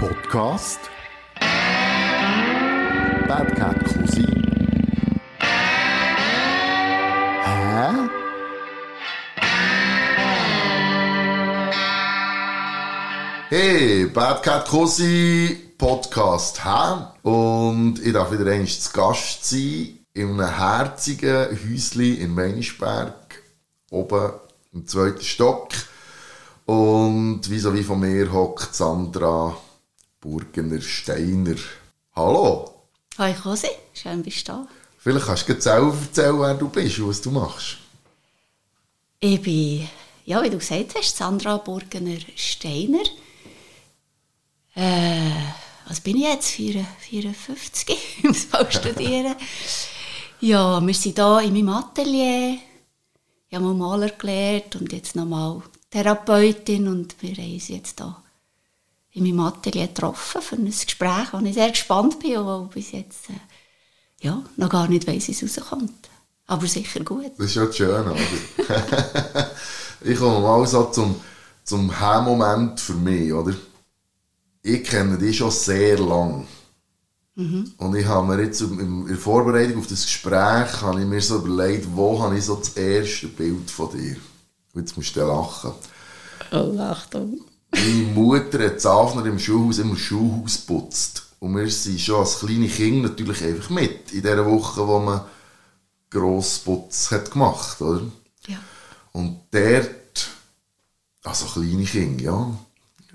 Podcast Bad Cat Cousin Hä? Hey, Bad Cat Cousin Podcast hä? Und ich darf wieder einmal zu Gast sein in einem herzigen Häuschen in Meinisberg, oben im zweiten Stock. Und wie so wie von mir hockt Sandra Burgener Steiner. Hallo! Hi Kosi, schön bist du da. Vielleicht kannst du dir selber erzählen, wer du bist und was du machst. Ich bin, ja, wie du gesagt hast, Sandra Burgener Steiner. Äh, was bin ich jetzt? 54? Ich muss mal studieren. Ja, wir sind hier in meinem Atelier. Ich habe mal Maler gelernt und jetzt nochmal Therapeutin und wir haben uns jetzt hier in meinem Atelier getroffen für ein Gespräch, wo ich sehr gespannt bin und wo bis jetzt äh, ja, noch gar nicht weiss, wie es rauskommt. Aber sicher gut. Das ist ja schön, oder? ich komme mal so zum, zum Hemmmoment für mich, oder? Ich kenne dich schon sehr lang. Und ich habe mir jetzt in der Vorbereitung auf das Gespräch habe ich mir so überlegt, wo habe ich so das erste Bild von dir? Und jetzt musst du lachen. Oh, Achtung. Meine Mutter hat Zafner im Schulhaus immer Schulhaus putzt. Und wir sind schon als kleine Kinder natürlich einfach mit in dieser Woche, wo man Grossputz hat gemacht, oder? Ja. Und dort, also kleine Kinder, ja.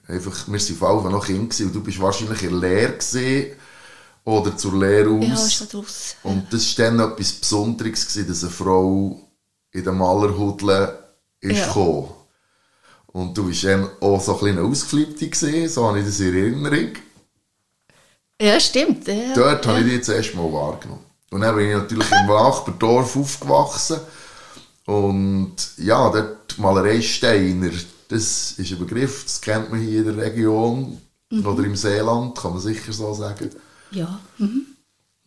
Einfach, wir waren vor allem noch Kinder gewesen, und du bist wahrscheinlich in der Lehre gewesen, oder zur Lehre Ja, aus. ist da draus. Und das war dann etwas Besonderes, gewesen, dass eine Frau in den Malerhudle ist Ja. gekommen. Und du warst dann auch so ein bisschen Ausgeflippte, gewesen, so habe ich das in Erinnerung. Ja, stimmt. Ja. Dort ja. habe ich dich das erste Mal wahrgenommen. Und dann bin ich natürlich im Nachbardorf aufgewachsen. Und ja, dort Malerei Steiner, das ist ein Begriff, das kennt man hier in der Region Mhm. oder im Seeland, kann man sicher so sagen. Ja, mhm.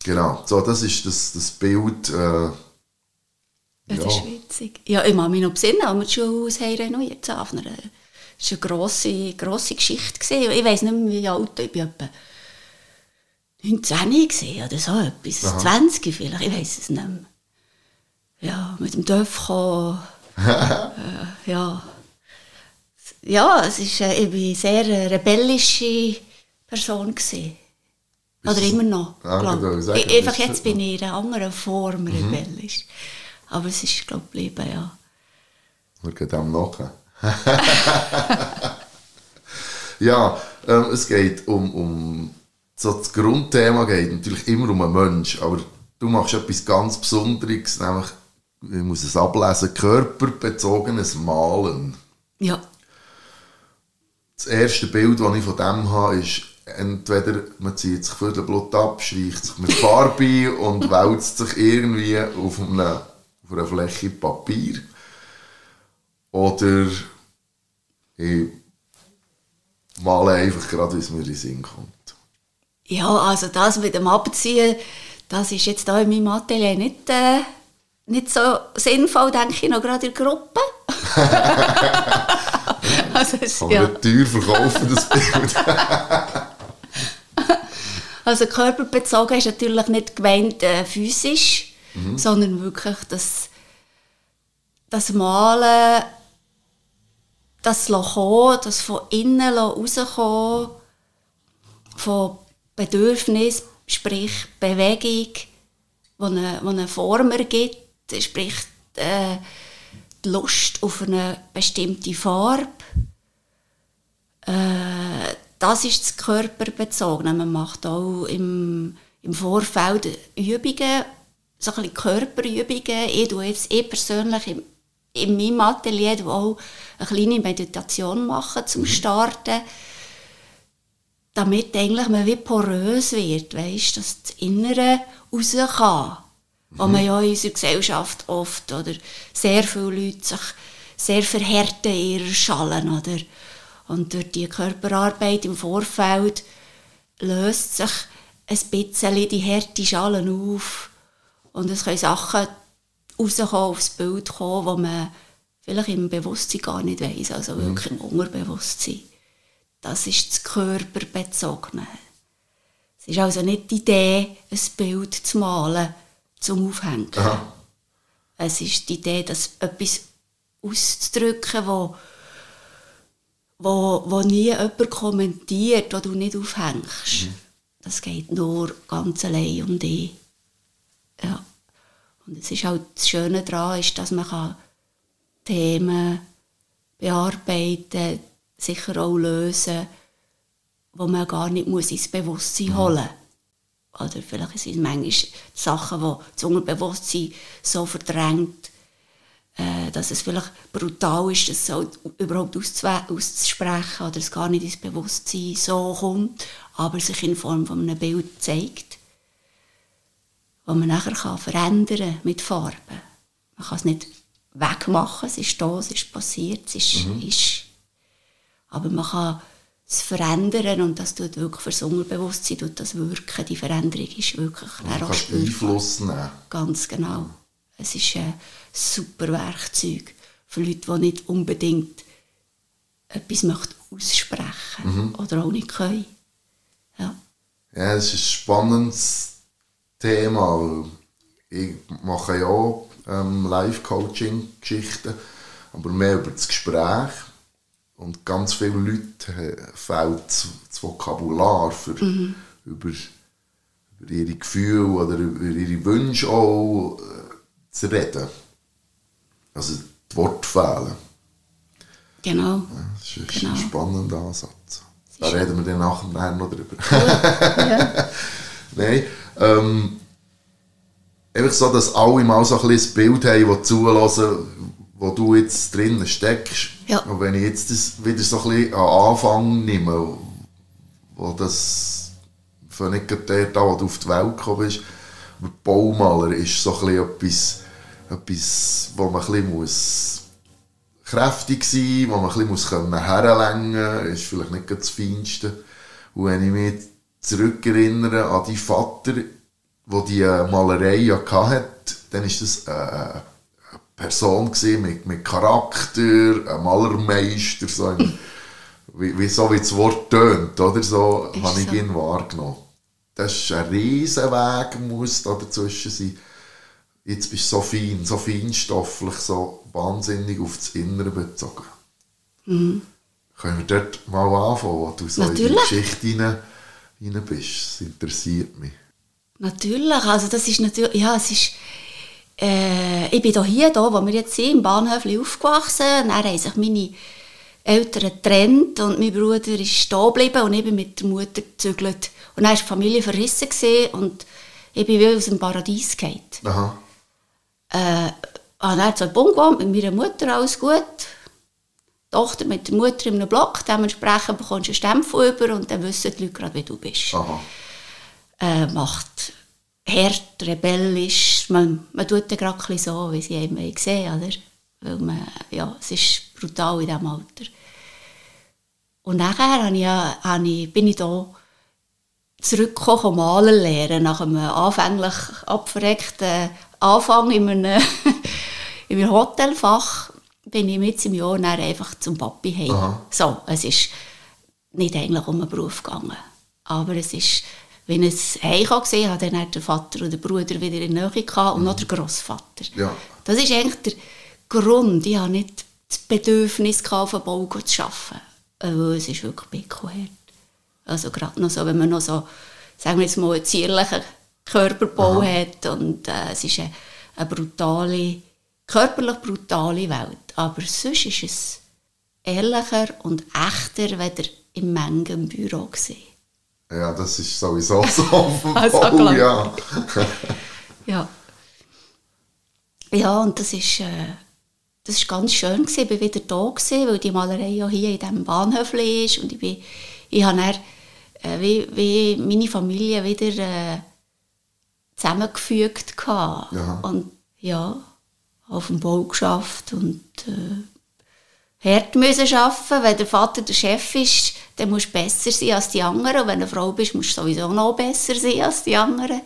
Genau, so, das ist das, das Bild. Äh, ja, das ist witzig. Ja, ich kann mich noch besinnen, als wir das Schulhaus haben renoviert haben. Das war eine grosse, grosse Geschichte. Gewesen. Ich weiss nicht mehr, wie alt ich bin. Etwa 19 gewesen oder so etwas. Aha. 20 vielleicht, ich weiss es nicht mehr. Ja, mit dem Dörfchen. äh, ja. Ja, es ist, äh, ich war eine sehr rebellische Person. Gewesen. Oder immer noch. Glaub. ich Ich- Einfach jetzt bin ich in einer anderen Form rebellisch. Aber es ist, glaube ich, geblieben, ja. wir gehen dem nach. ja, ähm, es geht um, um so das Grundthema geht natürlich immer um einen Mensch, aber du machst etwas ganz Besonderes, nämlich, ich muss es ablesen, körperbezogenes Malen. Ja, Das erste Bild, das ich von dem habe, ist entweder man zieht sich Viertelblut ab, streicht sich mit Farbe und wälzt sich irgendwie auf einer, auf einer Fläche Papier. Oder ich male einfach gerade, wie es mir in den Sinn kommt. ja also das mit dem Abziehen, das ist jetzt da in meinem Atelier nicht, äh, nicht so sinnvoll, denke ich, noch gerade in der Gruppe. also, es, Kann man ja. nicht teuer verkaufen, das Bild. also körperbezogen ist natürlich nicht gemeint äh, physisch, Mhm. sondern wirklich das, das Malen, das kommen, das von innen rauskommen, von Bedürfnis, sprich Bewegung, die eine, die eine Form ergibt, sprich äh, die Lust auf eine bestimmte Farbe. Äh, das ist das Körperbezogene. Man macht auch im, im Vorfeld Übungen, so ein bisschen Körperübungen. Ich, tue jetzt, ich persönlich im, in meinem Atelier auch eine kleine Meditation machen zum Starten damit eigentlich man wie porös wird, weißt, dass das Innere raus kann. Wo man ja in unserer Gesellschaft oft, oder sehr viele Leute sich sehr verhärten in ihrer Schalen, oder? Und durch die Körperarbeit im Vorfeld löst sich ein bisschen die harte Schalen auf und es können Sachen rauskommen, aufs Bild kommen, die man vielleicht im Bewusstsein gar nicht weiss, also wirklich im Unterbewusstsein. das ist das Körperbezogene. Es ist also nicht die Idee, ein Bild zu malen, zum Aufhängen. Aha. Es ist die Idee, dass etwas auszudrücken, wo, wo, wo nie jemand kommentiert, wo du nicht aufhängst. Das geht nur ganz allein um dich. Ja. Und es ist halt das Schöne daran, ist, dass man kann Themen bearbeiten, sicher auch lösen, wo man gar nicht muss ins Bewusstsein holen muss. Oder vielleicht sind es manchmal Sachen, die das Unterbewusstsein so verdrängt, äh, dass es vielleicht brutal ist, das so überhaupt auszusprechen oder es gar nicht ins Bewusstsein so kommt, aber sich in Form von einem Bild zeigt, wo man nachher kann verändern mit Farben. Man kann es nicht wegmachen, es ist da, es ist passiert, es ist, ist aber man kann es verändern und das tut wirklich fürs Unterbewusstsein tut das wirken. Die Veränderung ist wirklich kannst spürbar. Einfluss nehmen. Ganz genau. Es ist ein super Werkzeug für Leute, die nicht unbedingt etwas möchten aussprechen oder auch nicht können. Ja. Ja, es ist ein spannendes Thema. Ich mache ja auch ähm, Live-Coaching-Geschichten, aber mehr über das Gespräch. Und ganz viele Leute äh, fehlt das, Vokabular für, über, über ihre Gefühle oder über ihre Wünsche auch äh, zu reden. Also die Worte fehlen. Genau. Das ist Genau. ein spannender Ansatz. Da reden wir dann nachher noch drüber. Nein. Ähm, einfach so, dass alle mal so ein bisschen Bild haben, das zulassen, wo du jetzt drinnen steckst. Ja. Und wenn ich jetzt das wieder so ein bisschen an Anfang nehme, wo das für nicht dort an, wo du auf die Welt gekommen bist, aber Baumaler ist so ein bisschen etwas, etwas wo man ein bisschen muss kräftig sein, wo man ein bisschen muss herlenken muss, ist vielleicht nicht das Feinste. Und wenn ich mich zurückerinnere an die Vater, der die äh, Malerei ja hatte, dann ist das äh, eine Person mit, mit Charakter, ein Malermeister, so ein, wie, wie, so wie das Wort tönt, oder? So Ist habe ich so. ihn wahrgenommen. Das ist ein Riesenweg, muss da dazwischen sein. Jetzt bist du so fein, so feinstofflich, so wahnsinnig auf das Innere bezogen. Können wir dort mal anfangen, wo du so in die Natürlich. Geschichte rein, rein bist? Das interessiert mich. Natürlich, also das ist natürlich, ja, es ist, äh, ich bin da hier, da, wo wir jetzt sind, im Bahnhöfli aufgewachsen, dann haben sich meine Eltern getrennt und mein Bruder ist stehen geblieben und ich bin mit der Mutter gezügelt. Und dann war die Familie verrissen und ich bin wie aus dem Paradies gefallen. Aha. Äh, habe dann zu Bund gewohnt, mit meiner Mutter, alles gut. Die Tochter mit der Mutter in einem Block, dementsprechend bekommst du einen Stempel über und dann wissen die Leute gerade, wie du bist äh, macht hart, rebellisch. Man, man tut dann gerade so, wie sie einem sehen oder? Weil man, ja, es ist brutal in diesem Alter. Und nachher habe ich, habe ich, bin ich da zurückgekommen, um malen lernen, nach einem anfänglich abverreckten Anfang in einem, in einem Hotelfach bin ich mit im Jahr dann einfach zum Papi heim. Aha. So, es ist nicht eigentlich um einen Beruf gegangen. Aber es ist, wenn es heim kann gesehen habe, dann hat der Vater und der Bruder wieder in der Nähe gehabt und noch der Grossvater. Ja. Das ist eigentlich der Grund. Ich hatte nicht das Bedürfnis, gehabt, auf dem Bau zu arbeiten. Weil es ist wirklich pickelhart. Also gerade noch so, wenn man noch so, sagen wir jetzt mal, einen zierlichen Körperbau hat und äh, es ist eine, eine brutale, körperlich brutale Welt. Aber sonst ist es ehrlicher und echter, weder im Mengenbüro gesehen. Ja, das ist sowieso so Also, klar. ja. Ja. Ja, und das ist, äh, das ist ganz schön gewesen. Ich war wieder da gewesen, weil die Malerei ja hier in diesem Bahnhöfli ist und ich bin, ich habe dann, äh, wie, wie meine Familie wieder äh, zusammengefügt gehabt. Ja. Und ja, auf dem Bau geschafft und äh, hart müssen arbeiten. Wenn der Vater der Chef ist, dann musst du besser sein als die anderen. Und wenn du eine Frau bist, musst du sowieso noch besser sein als die anderen.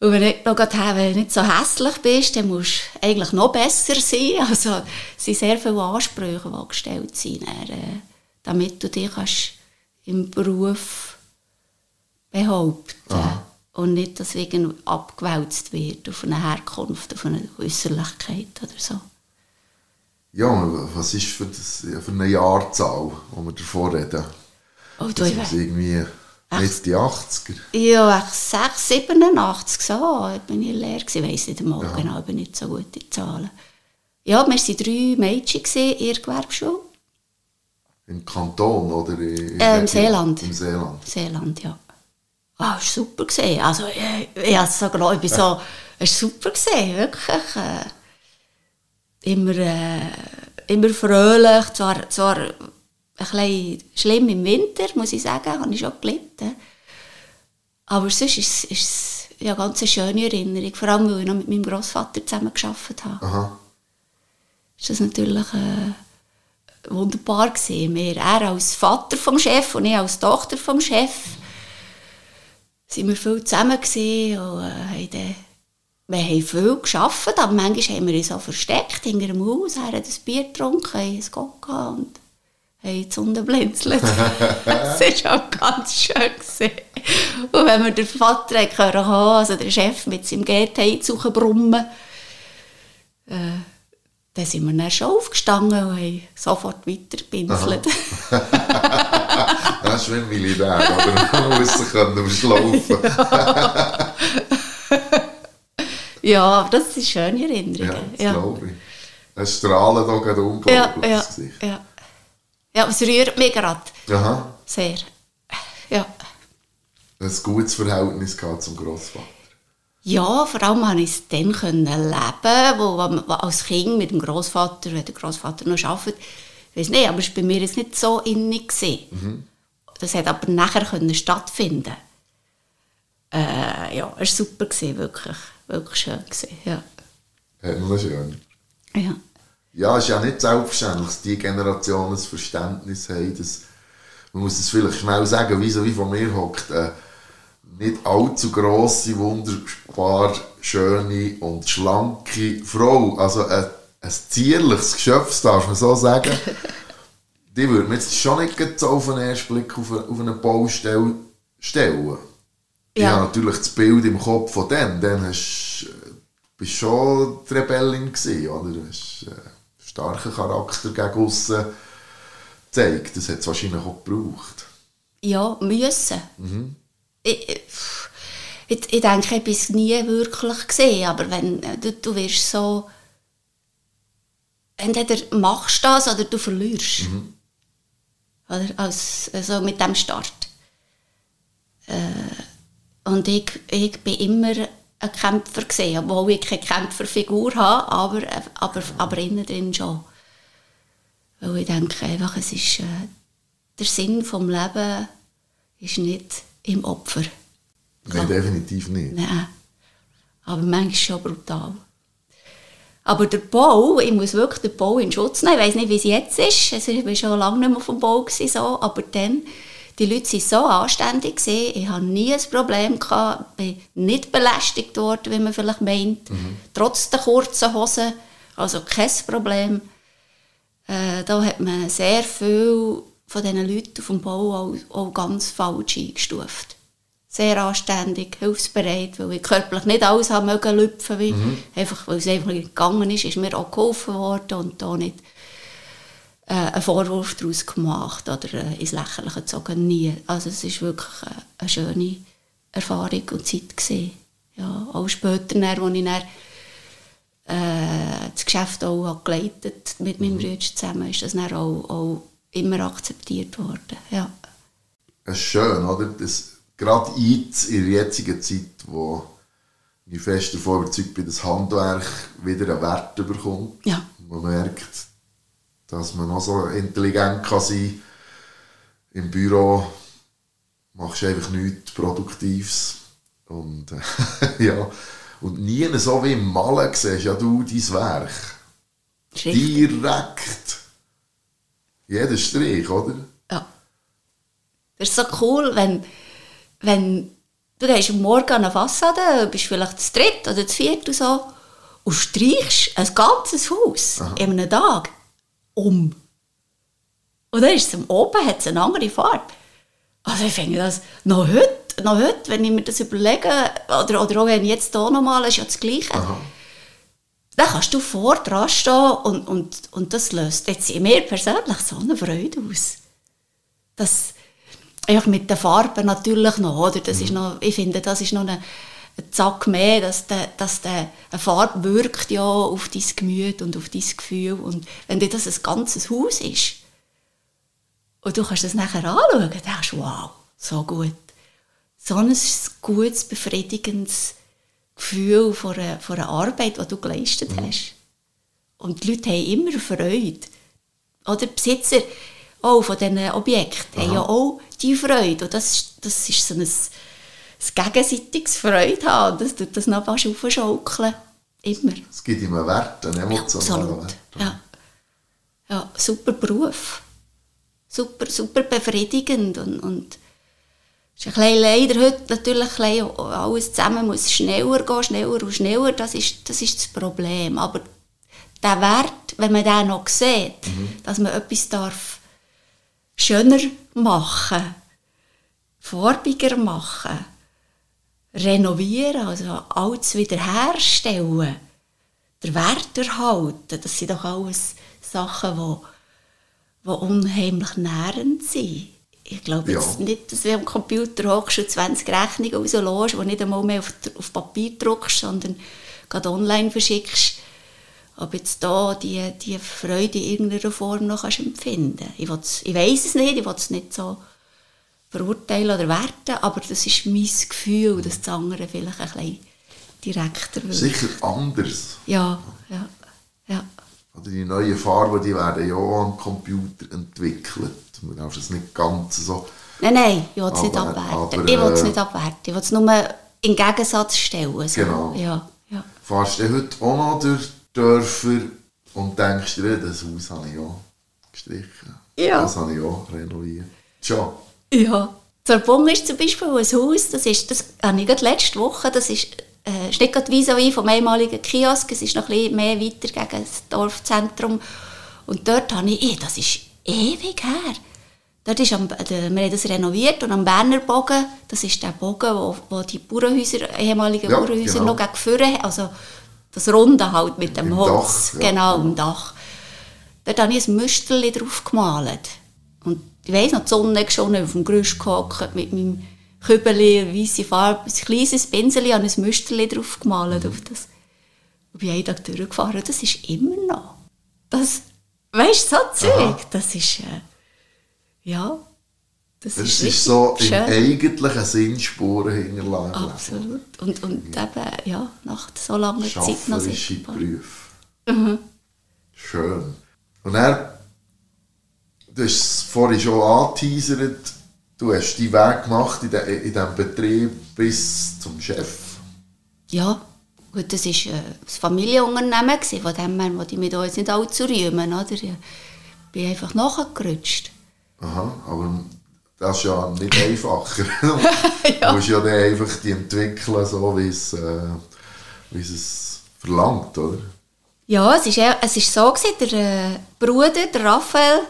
Und wenn du nicht, noch gerade, wenn du nicht so hässlich bist, dann musst du eigentlich noch besser sein. Also es sind sehr viele Ansprüche, die gestellt sind. Äh, damit du dich kannst im Beruf behaupten und nicht, dass irgendwie abgewälzt wird auf eine Herkunft, auf eine Äußerlichkeit oder so. Ja, was ist für, das, für eine Jahrzahl, die wir davor reden? Oh, du, Das we- irgendwie Mitte die 80er. ja, ich 6, 87, so, bin ich leer gewesen. Ich weiss nicht einmal genau, ich bin nicht so gut in Zahlen. Ja, wir waren drei Mädchen in der Gewerbeschule. Im Kanton oder in, Äh, im Seeland. Im Seeland. Seeland, ja. Ah, es war super. Gewesen. Also, ich, so geglaubt, ich bin so, es war super, gewesen, wirklich. Äh, immer, äh, immer fröhlich, zwar, zwar ein bisschen schlimm im Winter, muss ich sagen, habe ich schon gelitten. Aber sonst ist es, ist ja, eine ganz schöne Erinnerung, vor allem, weil ich noch mit meinem Großvater zusammen gearbeitet habe. Aha. ist das natürlich äh, wunderbar gewesen. Wir, er als Vater vom Chef und ich als Tochter vom Chef, sind wir viel zusammen gewesen und äh, haben dann, wir haben viel gearbeitet, aber manchmal haben wir uns auch versteckt hinter dem Haus, haben ein Bier getrunken, haben ein gehabt und haben die Sonne blinzelt. das war auch ganz schön. Gewesen. Und wenn wir den Vater haben hören, also der Chef mit seinem GT brummen, dann sind wir dann schon aufgestanden und haben sofort weitergepinselt. Das ist wie ein Militär, oder? Man muss sich überschlafen. ja, aber das sind schöne Erinnerungen. Ja, das ja. glaube ich. Es strahlt auch gerade unglaublich Ja, ja, ja. ja, es rührt mich gerade Aha. sehr. Ja. Ein gutes Verhältnis zum Grossvater. Ja, vor allem konnte ich es dann leben, wo, wo als Kind mit dem Großvater, wenn der Großvater noch arbeitet, ich weiß nicht, aber es war bei mir jetzt nicht so innig. gewesen. Das hat aber nachher können stattfinden. Äh, ja, es war super, gewesen, wirklich, wirklich schön. Gewesen, ja. Man schön. Ja. Ja, es ist ja nicht selbstverständlich, dass die Generation ein Verständnis hat. Dass, man muss es vielleicht schnell sagen, wie so wie von mir hockt, eine nicht allzu grosse, wunderbar schöne und schlanke Frau. Also ein, ein zierliches Geschöpf, darf man so sagen. die würde man jetzt schon nicht so auf den ersten Blick auf eine, auf eine Baustelle stellen. Ich Ja. habe natürlich das Bild im Kopf von dem. Dann hast, äh, bist du schon die Rebellin gewesen, oder? Du hast äh, einen starken Charakter gegen aussen gezeigt. Das hat es wahrscheinlich auch gebraucht. Ja, müssen. Ich, ich, ich, ich denke, ich habe es nie wirklich gesehen, aber wenn äh, du, du wirst so... Entweder machst du das oder du verlierst. Oder als, also mit dem Start. Äh, und ich, ich bin immer ein Kämpfer gesehen, obwohl ich keine Kämpferfigur habe, aber, aber, aber innen drin schon. Weil ich denke einfach, es ist, äh, der Sinn des Lebens ist nicht im Opfer. Nein, definitiv nicht. Nein. Aber manchmal schon brutal. Aber der Bau, ich muss wirklich den Bau in Schutz nehmen. Ich weiß nicht, wie es jetzt ist. Also ich war schon lange nicht mehr auf dem Bau. Gewesen, so. Aber dann, die Leute waren so anständig. Gewesen. Ich hatte nie ein Problem. Gehabt. Ich bin nicht belästigt worden, wie man vielleicht meint. Trotz der kurzen Hosen. Also kein Problem. Äh, da hat man sehr viel von diesen Leuten auf dem Bau auch, auch ganz falsch eingestuft. Sehr anständig, hilfsbereit, weil ich körperlich nicht alles haben mögen lüpfen, wie, einfach, weil es einfach nicht gegangen ist, ist mir auch geholfen worden und da nicht äh, einen Vorwurf daraus gemacht oder äh, ins Lächerliche gezogen, nie. Also es ist wirklich äh, eine schöne Erfahrung und Zeit gewesen. Ja, auch später, dann, als ich dann äh, das Geschäft auch geleitet mit meinem Bruder zusammen, ist das dann auch, auch immer akzeptiert worden. Ja. Es ist schön, oder? Das, gerade jetzt in der jetzigen Zeit, wo ich fest davon überzeugt bin, dass Handwerk wieder einen Wert bekommt. Ja. Man merkt, dass man noch so intelligent kann sein Im Büro machst du einfach nichts Produktives. Und, äh, ja. Und nie so wie im Malen siehst ja du dein Werk. Direkt. Jeder Strich, oder? Ja. Das ist so cool, wenn, wenn du gehst am Morgen an eine Fassade, bist vielleicht das dritte oder das vierte und so, und streichst ein ganzes Haus in einem Tag um. Und dann ist es am Oben, hat es eine andere Farbe. Also ich finde das noch heute, noch heute, wenn ich mir das überlege, oder, oder auch wenn ich jetzt hier nochmal, ist ja das Gleiche. Aha. Dann kannst du vor dran stehen und, und, und das löst jetzt in mir persönlich so eine Freude aus. Das, einfach mit den Farben natürlich noch, oder? Das ist noch, ich finde, das ist noch eine, ein Zack mehr, dass, der, dass der, eine Farbe wirkt ja auf dein Gemüt und auf dein Gefühl. Und wenn dir das ein ganzes Haus ist, und du kannst das nachher anschauen, denkst du, wow, so gut. So ein gutes, befriedigendes Gefühl von einer, von einer Arbeit, die du geleistet hast. Und die Leute haben immer Freude. Oder die Besitzer auch von diesen Objekten haben ja auch die Freude. Und das, ist- das ist so ein, ein gegenseitiges Freude haben. Das tut das noch fast aufschaukeln. Immer. Es gibt ihm einen Wert, einen emotionalen Absolut. Wert. Ja. ja, super Beruf. Super, super befriedigend. Und, und ist ein bisschen leider heute natürlich ein bisschen alles zusammen muss schneller gehen, schneller und schneller. Das ist das, ist das Problem. Aber der Wert, wenn man den noch sieht, dass man etwas darf schöner machen, farbiger machen, renovieren, also alles wiederherstellen, der Wert erhalten, das sind doch alles Sachen, die, die unheimlich nährend sind. Ich glaube Ja. jetzt nicht, dass du am Computer hockst und 20 Rechnungen rauslässt, die nicht einmal mehr auf, auf Papier druckst, sondern gerade online verschickst. Ob jetzt da die, die Freude in irgendeiner Form noch kannst empfinden Ich, will's- ich weiß es nicht, ich will es nicht so verurteilen oder werten, aber das ist mein Gefühl, dass das andere vielleicht ein bisschen direkter wird. Sicher anders. Ja, ja, ja. Oder die neuen Farben, die werden ja auch am Computer entwickelt. Man darf es nicht ganz so... Nein, nein, ich will es nicht abwerten. aber, ich will es äh, nicht abwerten. Ich will es nur in Gegensatz stellen. So. Genau. Ja, ja. Fahrst du heute auch noch durch Dörfer und denkst dir, das Haus habe ich auch gestrichen. Ja. Das habe ich auch renoviert. Schon. Ja. Zerbung ist zum Beispiel ein Haus, das ist, das habe ich gerade letzte Woche, das ist, äh, ist nicht gerade vis-à-vis vom ehemaligen Kiosk, es ist noch ein bisschen mehr weiter gegen das Dorfzentrum. Und dort habe ich, eh, das ist ewig her, dort ist am, der, wir haben das renoviert und am Berner Bogen, das ist der Bogen, wo, wo die Bauernhäuser, ehemaligen Ja, Bauernhäuser genau. noch vorne, also das Runde halt mit dem Im Holz, Dach, ja. genau, im Dach. Dort habe ich ein Müsterli drauf gemalt. Und ich weiss noch, die Sonne schon auf dem Gerüst gehockt mit meinem Kübeli, weisse Farbe, ein kleines Pinsel, habe ein Müsterli drauf gemalt auf das. Und bin jeden Tag durchgefahren. Das ist immer noch. Das, weißt du, so Zeug, das ist, äh, ja, das, Es ist, ist so im schön. eigentlichen Sinn Spuren hinterlassen. Absolut. Und, und eben, ja, nach so langer Zeit noch sichtbar. Berufe. Schön. Und er, du hast es vorhin schon angeteasert, du hast deinen Weg gemacht in, de, in diesem Betrieb bis zum Chef. Ja, gut, das war äh, ein Familienunternehmen, von dem her wollte ich mich da jetzt nicht allzu rühmen. Oder? Ich bin einfach nachgerutscht. Aha, aber das ist ja nicht einfacher. Du musst ja dann einfach die entwickeln, so wie es, äh, wie es verlangt, oder? Ja, es ist, es ist so, gewesen, der äh, Bruder, der Raphael,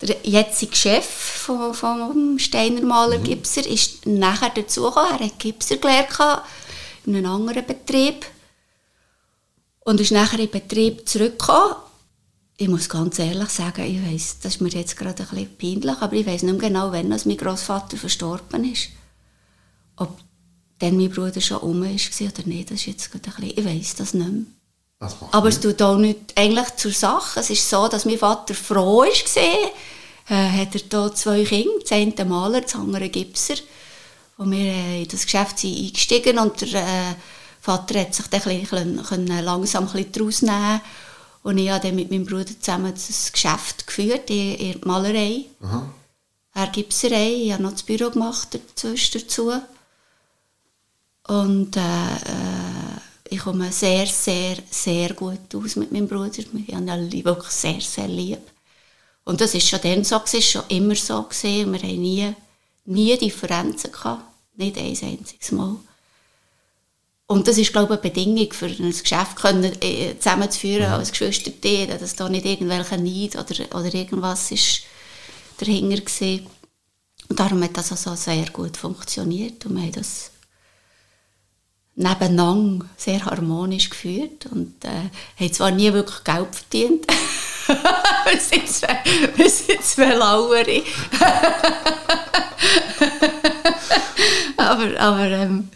der jetzige Chef vom, vom Steiner Maler Gipser, ist nachher dazugekommen. Er hat Gipser gelernt in einem anderen Betrieb. Und ist nachher in den Betrieb zurückgekommen. Ich muss ganz ehrlich sagen, ich weiss, das ist mir jetzt gerade ein bisschen peinlich, aber ich weiß nicht mehr genau, wann als mein Großvater verstorben ist. Ob dann mein Bruder schon um war oder nicht, das ist jetzt gerade ein bisschen, ich weiss das nicht mehr. Aber es tut auch nicht eigentlich zur Sache. Es ist so, dass mein Vater froh war, äh, hat er da zwei Kinder, das eine Maler, das andere Gipser. Und wir äh, in das Geschäft sind eingestiegen und der äh, Vater hat sich dann ein bisschen, können langsam ein bisschen daraus nehmen Und ich habe dann mit meinem Bruder zusammen das Geschäft geführt, in, in der Malerei. Aha. Er Gipserei, ich habe noch das Büro gemacht dazwischen dazu. Und äh, äh, ich komme sehr, sehr, sehr gut aus mit meinem Bruder. Wir haben alle wirklich sehr, sehr lieb. Und das ist schon dann so, gewesen, schon immer so. Gewesen. Wir haben nie, nie Differenzen gehabt. Nicht ein einziges Mal. Und das ist, glaube ich, eine Bedingung für ein Geschäft können, äh, zusammenzuführen als Geschwister, dass da nicht irgendwelche Neid oder, oder irgendwas ist dahinter. Gewesen. Und darum hat das also sehr gut funktioniert und wir haben das nebeneinander sehr harmonisch geführt und äh, haben zwar nie wirklich Geld verdient. wir sind sind zwei Lauere. aber aber ähm,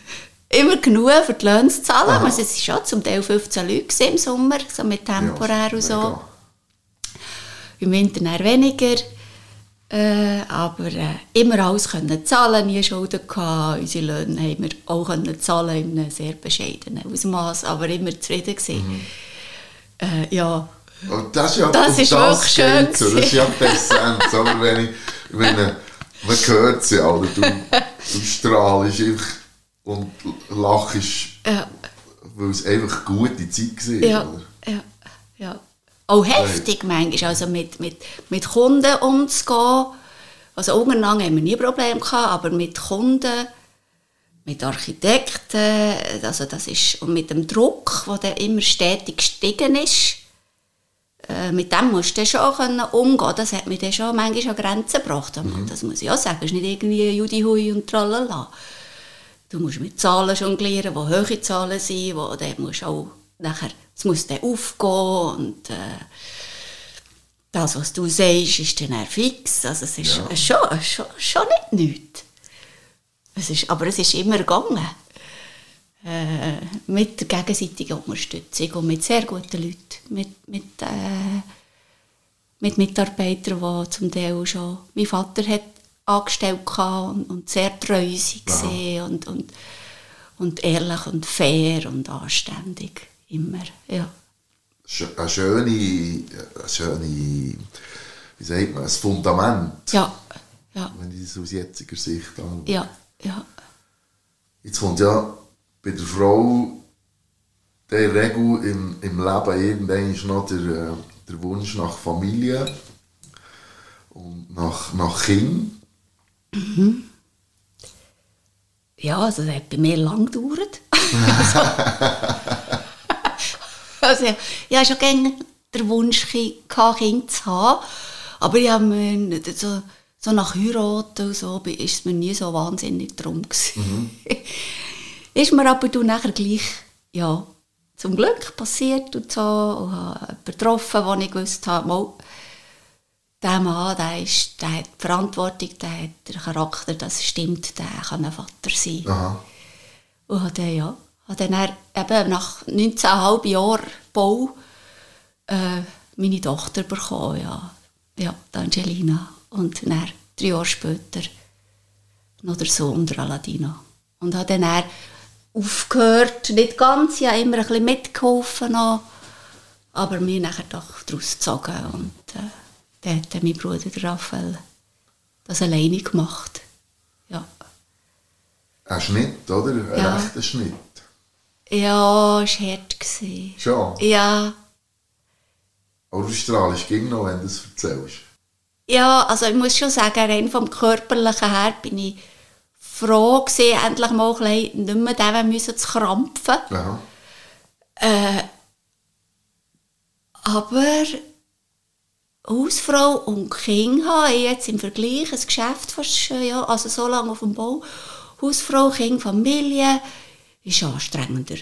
immer genug für die Löhne zu zahlen. Aha. Also, es waren schon zum Teil 15 Leute im Sommer, so mit temporär Ja, und so. mega. Im Winter dann weniger. Äh, aber äh, immer alles können zahlen, nie Schulden gehabt. Unsere Löhne haben wir auch können zahlen in einem sehr bescheidenen Ausmaß, aber immer zufrieden gewesen. Äh, ja, Und das ist ja Das ist wirklich schön ja. Das ist ja die Essenz. Aber wenn ich, wenn ich, man hört sie, Alter, du, du strahlst einfach und lachst, ja, weil es einfach eine gute Zeit war. ja, Oder? ja, ja. Auch heftig manchmal, also mit, mit, mit Kunden umzugehen. Also untereinander haben wir nie Probleme gehabt, aber mit Kunden, mit Architekten, also das ist, und mit dem Druck, der dann immer stetig gestiegen ist, äh, mit dem musst du schon können umgehen. Das hat mich dann schon manchmal an Grenzen gebracht. Das muss ich auch sagen. Es ist nicht irgendwie Judi Hui und Tralala. Du musst mit Zahlen jonglieren, die hohe Zahlen sind, wo dann musst du auch nachher, es muss dann aufgehen und äh, das, was du sagst, ist dann auch fix. Also es ist Ja. schon, schon, schon nicht nichts. Es ist, aber es ist immer gegangen. Äh, mit der gegenseitigen Unterstützung und mit sehr guten Leuten. Mit, mit, äh, mit Mitarbeitern, die zum Teil schon mein Vater hat angestellt und, und sehr treu waren und, und, und ehrlich und fair und anständig. Immer, ja. Eine schöne, eine schöne, wie sagt man, ein Fundament, Ja, ja, wenn ich das aus jetziger Sicht anschaue. ja, ja. Jetzt kommt ja bei der Frau der Regel im, im Leben irgendwann ist noch der, äh, der Wunsch nach Familie und nach, nach Kind. Ja, also das hat bei mir lang gedauert. also, ich hatte schon gerne den Wunsch, Ki- gehabt, Kind zu haben. Aber ich habe mir so, so nach Heiraten und so ist es mir nie so wahnsinnig drum gewesen. ist mir aber dann nachher gleich, ja, zum Glück passiert und so. Und habe jemanden getroffen, wo ich gewusst habe, mal, der Mann, der, ist, der hat die Verantwortung, der hat den Charakter, das stimmt, der kann ein Vater sein. Aha. Und dann, ja, hat dann, eben nach 19,5 Jahren Bau äh, meine Tochter bekommen, ja. Ja, die Angelina. Und dann, drei Jahre später, noch der Sohn, der Aladino. Und hat dann er aufgehört, nicht ganz, ich habe immer ein bisschen mitgeholfen noch, aber mir nachher doch daraus gezogen. Und äh, dann hat dann mein Bruder, der Raphael, das alleine gemacht. Ja. Ein Schnitt, oder? Ein Ja. rechter Schnitt. Ja, es war hart. Schon. Ja, Aber du strahlst gegen noch, wenn du es erzählst. ja, also ich muss schon sagen, rein vom Körperlichen her bin ich froh gewesen, endlich mal ein bisschen nicht mehr dem müssen zu krampfen. Aha. Äh, aber Hausfrau und Kind habe ich jetzt im Vergleich ein Geschäft fast, ja, also so lange auf dem Bau. Hausfrau, Kind, Familie ist anstrengender.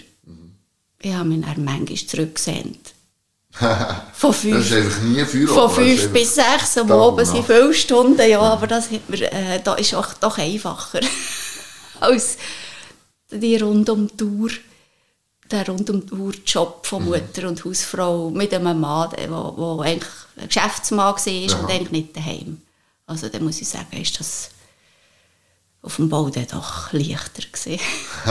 Ich habe mich dann manchmal zurückgesehnt. Von Das fünf ist einfach nie Feuer. Von fünf bis sechs am Abend sind viele Stunden, ja, aber das hat mir, äh, da ist auch doch einfacher als die rund um die Uhr, der rund um die Uhr Job von Mutter und Hausfrau mit einem Mann, der wo eigentlich ein Geschäftsmann war Aha. und eigentlich nicht daheim. Also da muss ich sagen, ist das auf dem Bau dann doch leichter gewesen.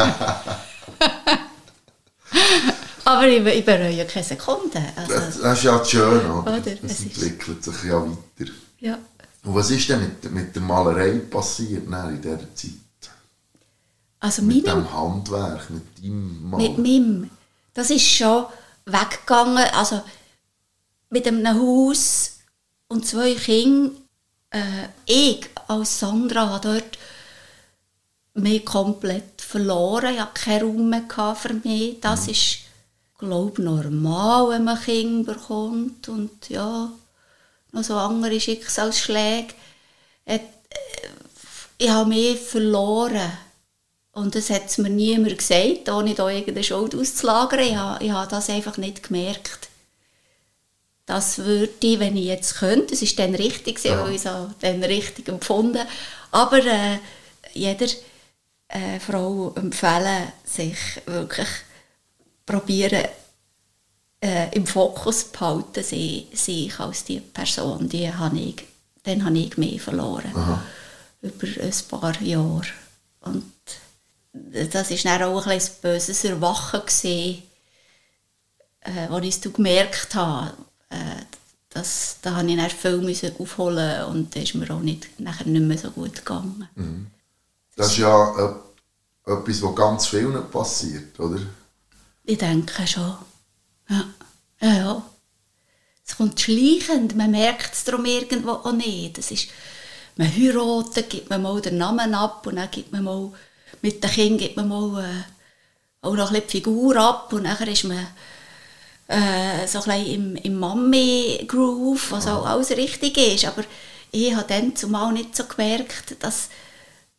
Aber ich, ich bereue keine Sekunde. Also, Das, das ist ja schön, oder? Oder? Es entwickelt sich ja weiter. ja. Und was ist denn mit, mit der Malerei passiert in dieser Zeit? also Mit meine dem Handwerk, mit deinem Mal? Mit meinem. Das ist schon weggegangen. Also mit einem Haus und zwei Kindern. Äh, ich als Sandra habe dort mich komplett verloren. Ich hatte keinen Raum für mich. Das ist, glaube ich, normal, wenn man Kinder bekommt und ja, noch so andere Schicksalsschläge. hat, äh, ich habe mich verloren. Und das hat es mir niemand gesagt, ohne da irgendeine Schuld auszulagern. Ich habe, ich habe das einfach nicht gemerkt. Das würde ich, wenn ich jetzt könnte, es war dann richtig, ja. weil ich es dann richtig empfunden Aber äh, jeder äh, Frau empfehlen, sich wirklich probieren, äh, im Fokus behalten, sie, sich als die Person, die habe ich, dann habe ich mehr verloren. Aha. Über ein paar Jahre. Und das war dann auch ein, ein böses Erwachen, gewesen, äh, als ich es gemerkt habe. Äh, das, da musste ich dann viel aufholen und da ist mir auch nicht, nachher nicht mehr so gut gegangen. Mhm. Das ist ja äh, etwas, was ganz vielen passiert, oder? Ich denke schon. Ja, ja. ja. Es kommt schleichend, man merkt es darum irgendwo auch nicht. Das ist, man heiratet, gibt man mal den Namen ab und dann gibt man mal, mit den Kindern gibt man mal äh, auch noch ein die Figur ab und dann ist man äh, so ein im, im Mami-Groove, was auch alles richtig ist. Aber ich habe dann zumal nicht so gemerkt, dass,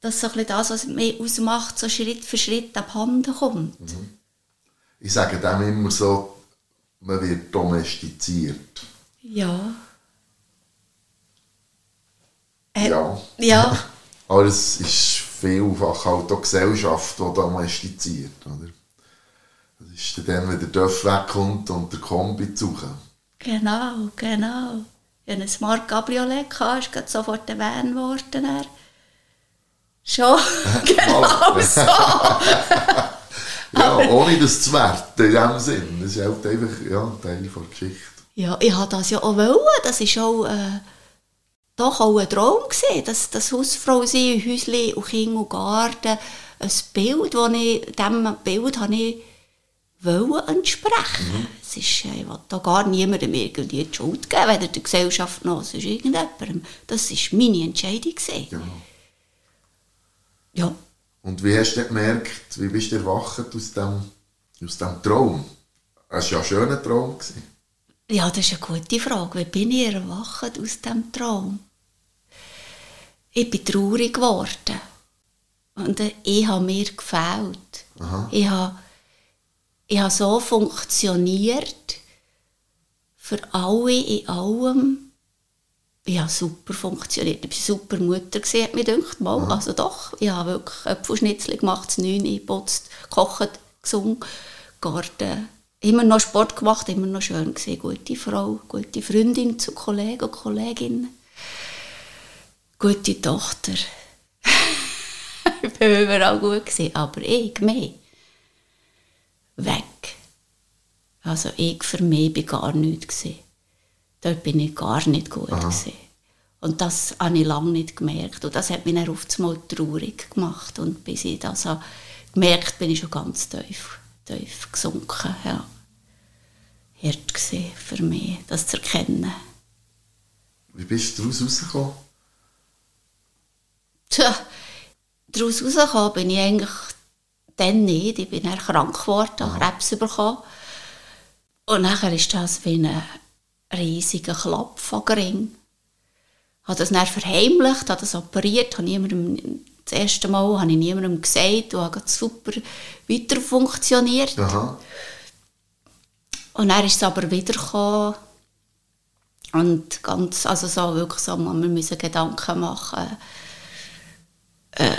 dass so ein das, was mich ausmacht, so Schritt für Schritt abhanden kommt. Mhm. Ich sage dem immer so, man wird domestiziert. Ja. Äh, ja. Ja. Aber es ist vielfach halt auch Gesellschaft, die domestiziert. Oder? Das ist dann, wenn der Dörf wegkommt und der Kombi zu Genau, genau. Hatte ein Smart Cabriolet, ist gerade sofort der Van geworden. Schon, genau so. ja, ohne das zu werten in dem Sinn. Das ist halt einfach ja, ein Teil der Geschichte. Ja, ich wollte das ja auch. Wollen. Das ist auch, äh, doch auch ein Traum, gewesen, dass das Hausfrau sein, Häuschen und Kind und Garten. Ein Bild, das ich, diesem Bild habe ich wollen entsprechen. Mhm. Es ist, äh, ich will da gar niemandem irgendwie die Schuld geben, weder der Gesellschaft noch sonst irgendjemandem. Das war meine Entscheidung. Ja. Ja. Und wie hast du gemerkt, wie bist du erwacht aus dem, aus dem Traum? Es war ja ein schöner Traum. Ja, das ist eine gute Frage. Wie bin ich erwacht aus diesem Traum? Ich bin traurig geworden. Und ich habe mir gefällt. Aha. Ich habe, ich habe so funktioniert, für alle in allem ich habe super funktioniert. Ich war super Mutter, gewesen, hat mir gedacht. Mal. Mhm. Also doch, ich habe wirklich Äpfelschnitzel gemacht, neun geputzt, gekocht, gesungen, Garten. Immer noch Sport gemacht, immer noch schön gewesen. Gute Frau, gute Freundin zu Kollegen und Kolleginnen. Gute Tochter. ich war überall gut, gewesen, aber ich, mehr. Weg. Also ich für mich war gar nichts. Gewesen. Dort bin ich gar nicht gut. Und das habe ich lange nicht gemerkt. Und das hat mich dann auf einmal traurig gemacht. Und bis ich das habe gemerkt bin ich schon ganz tief, tief gesunken. Ja. Hart gesehen für mich, das zu erkennen. Wie bist du daraus rausgekommen? Tja, daraus rausgekommen bin ich eigentlich dann nicht. Ich bin dann krank geworden, Krebs bekommen. Und nachher ist das wie eine riesigen Klapp von Ring. Ich habe das dann verheimlicht, habe das operiert, habe niemandem, das erste Mal habe ich niemandem gesagt und habe super weiter funktioniert. Aha. Und dann ist es aber wiedergekommen und ganz, also so wirklich so, man müssen Gedanken machen. Äh,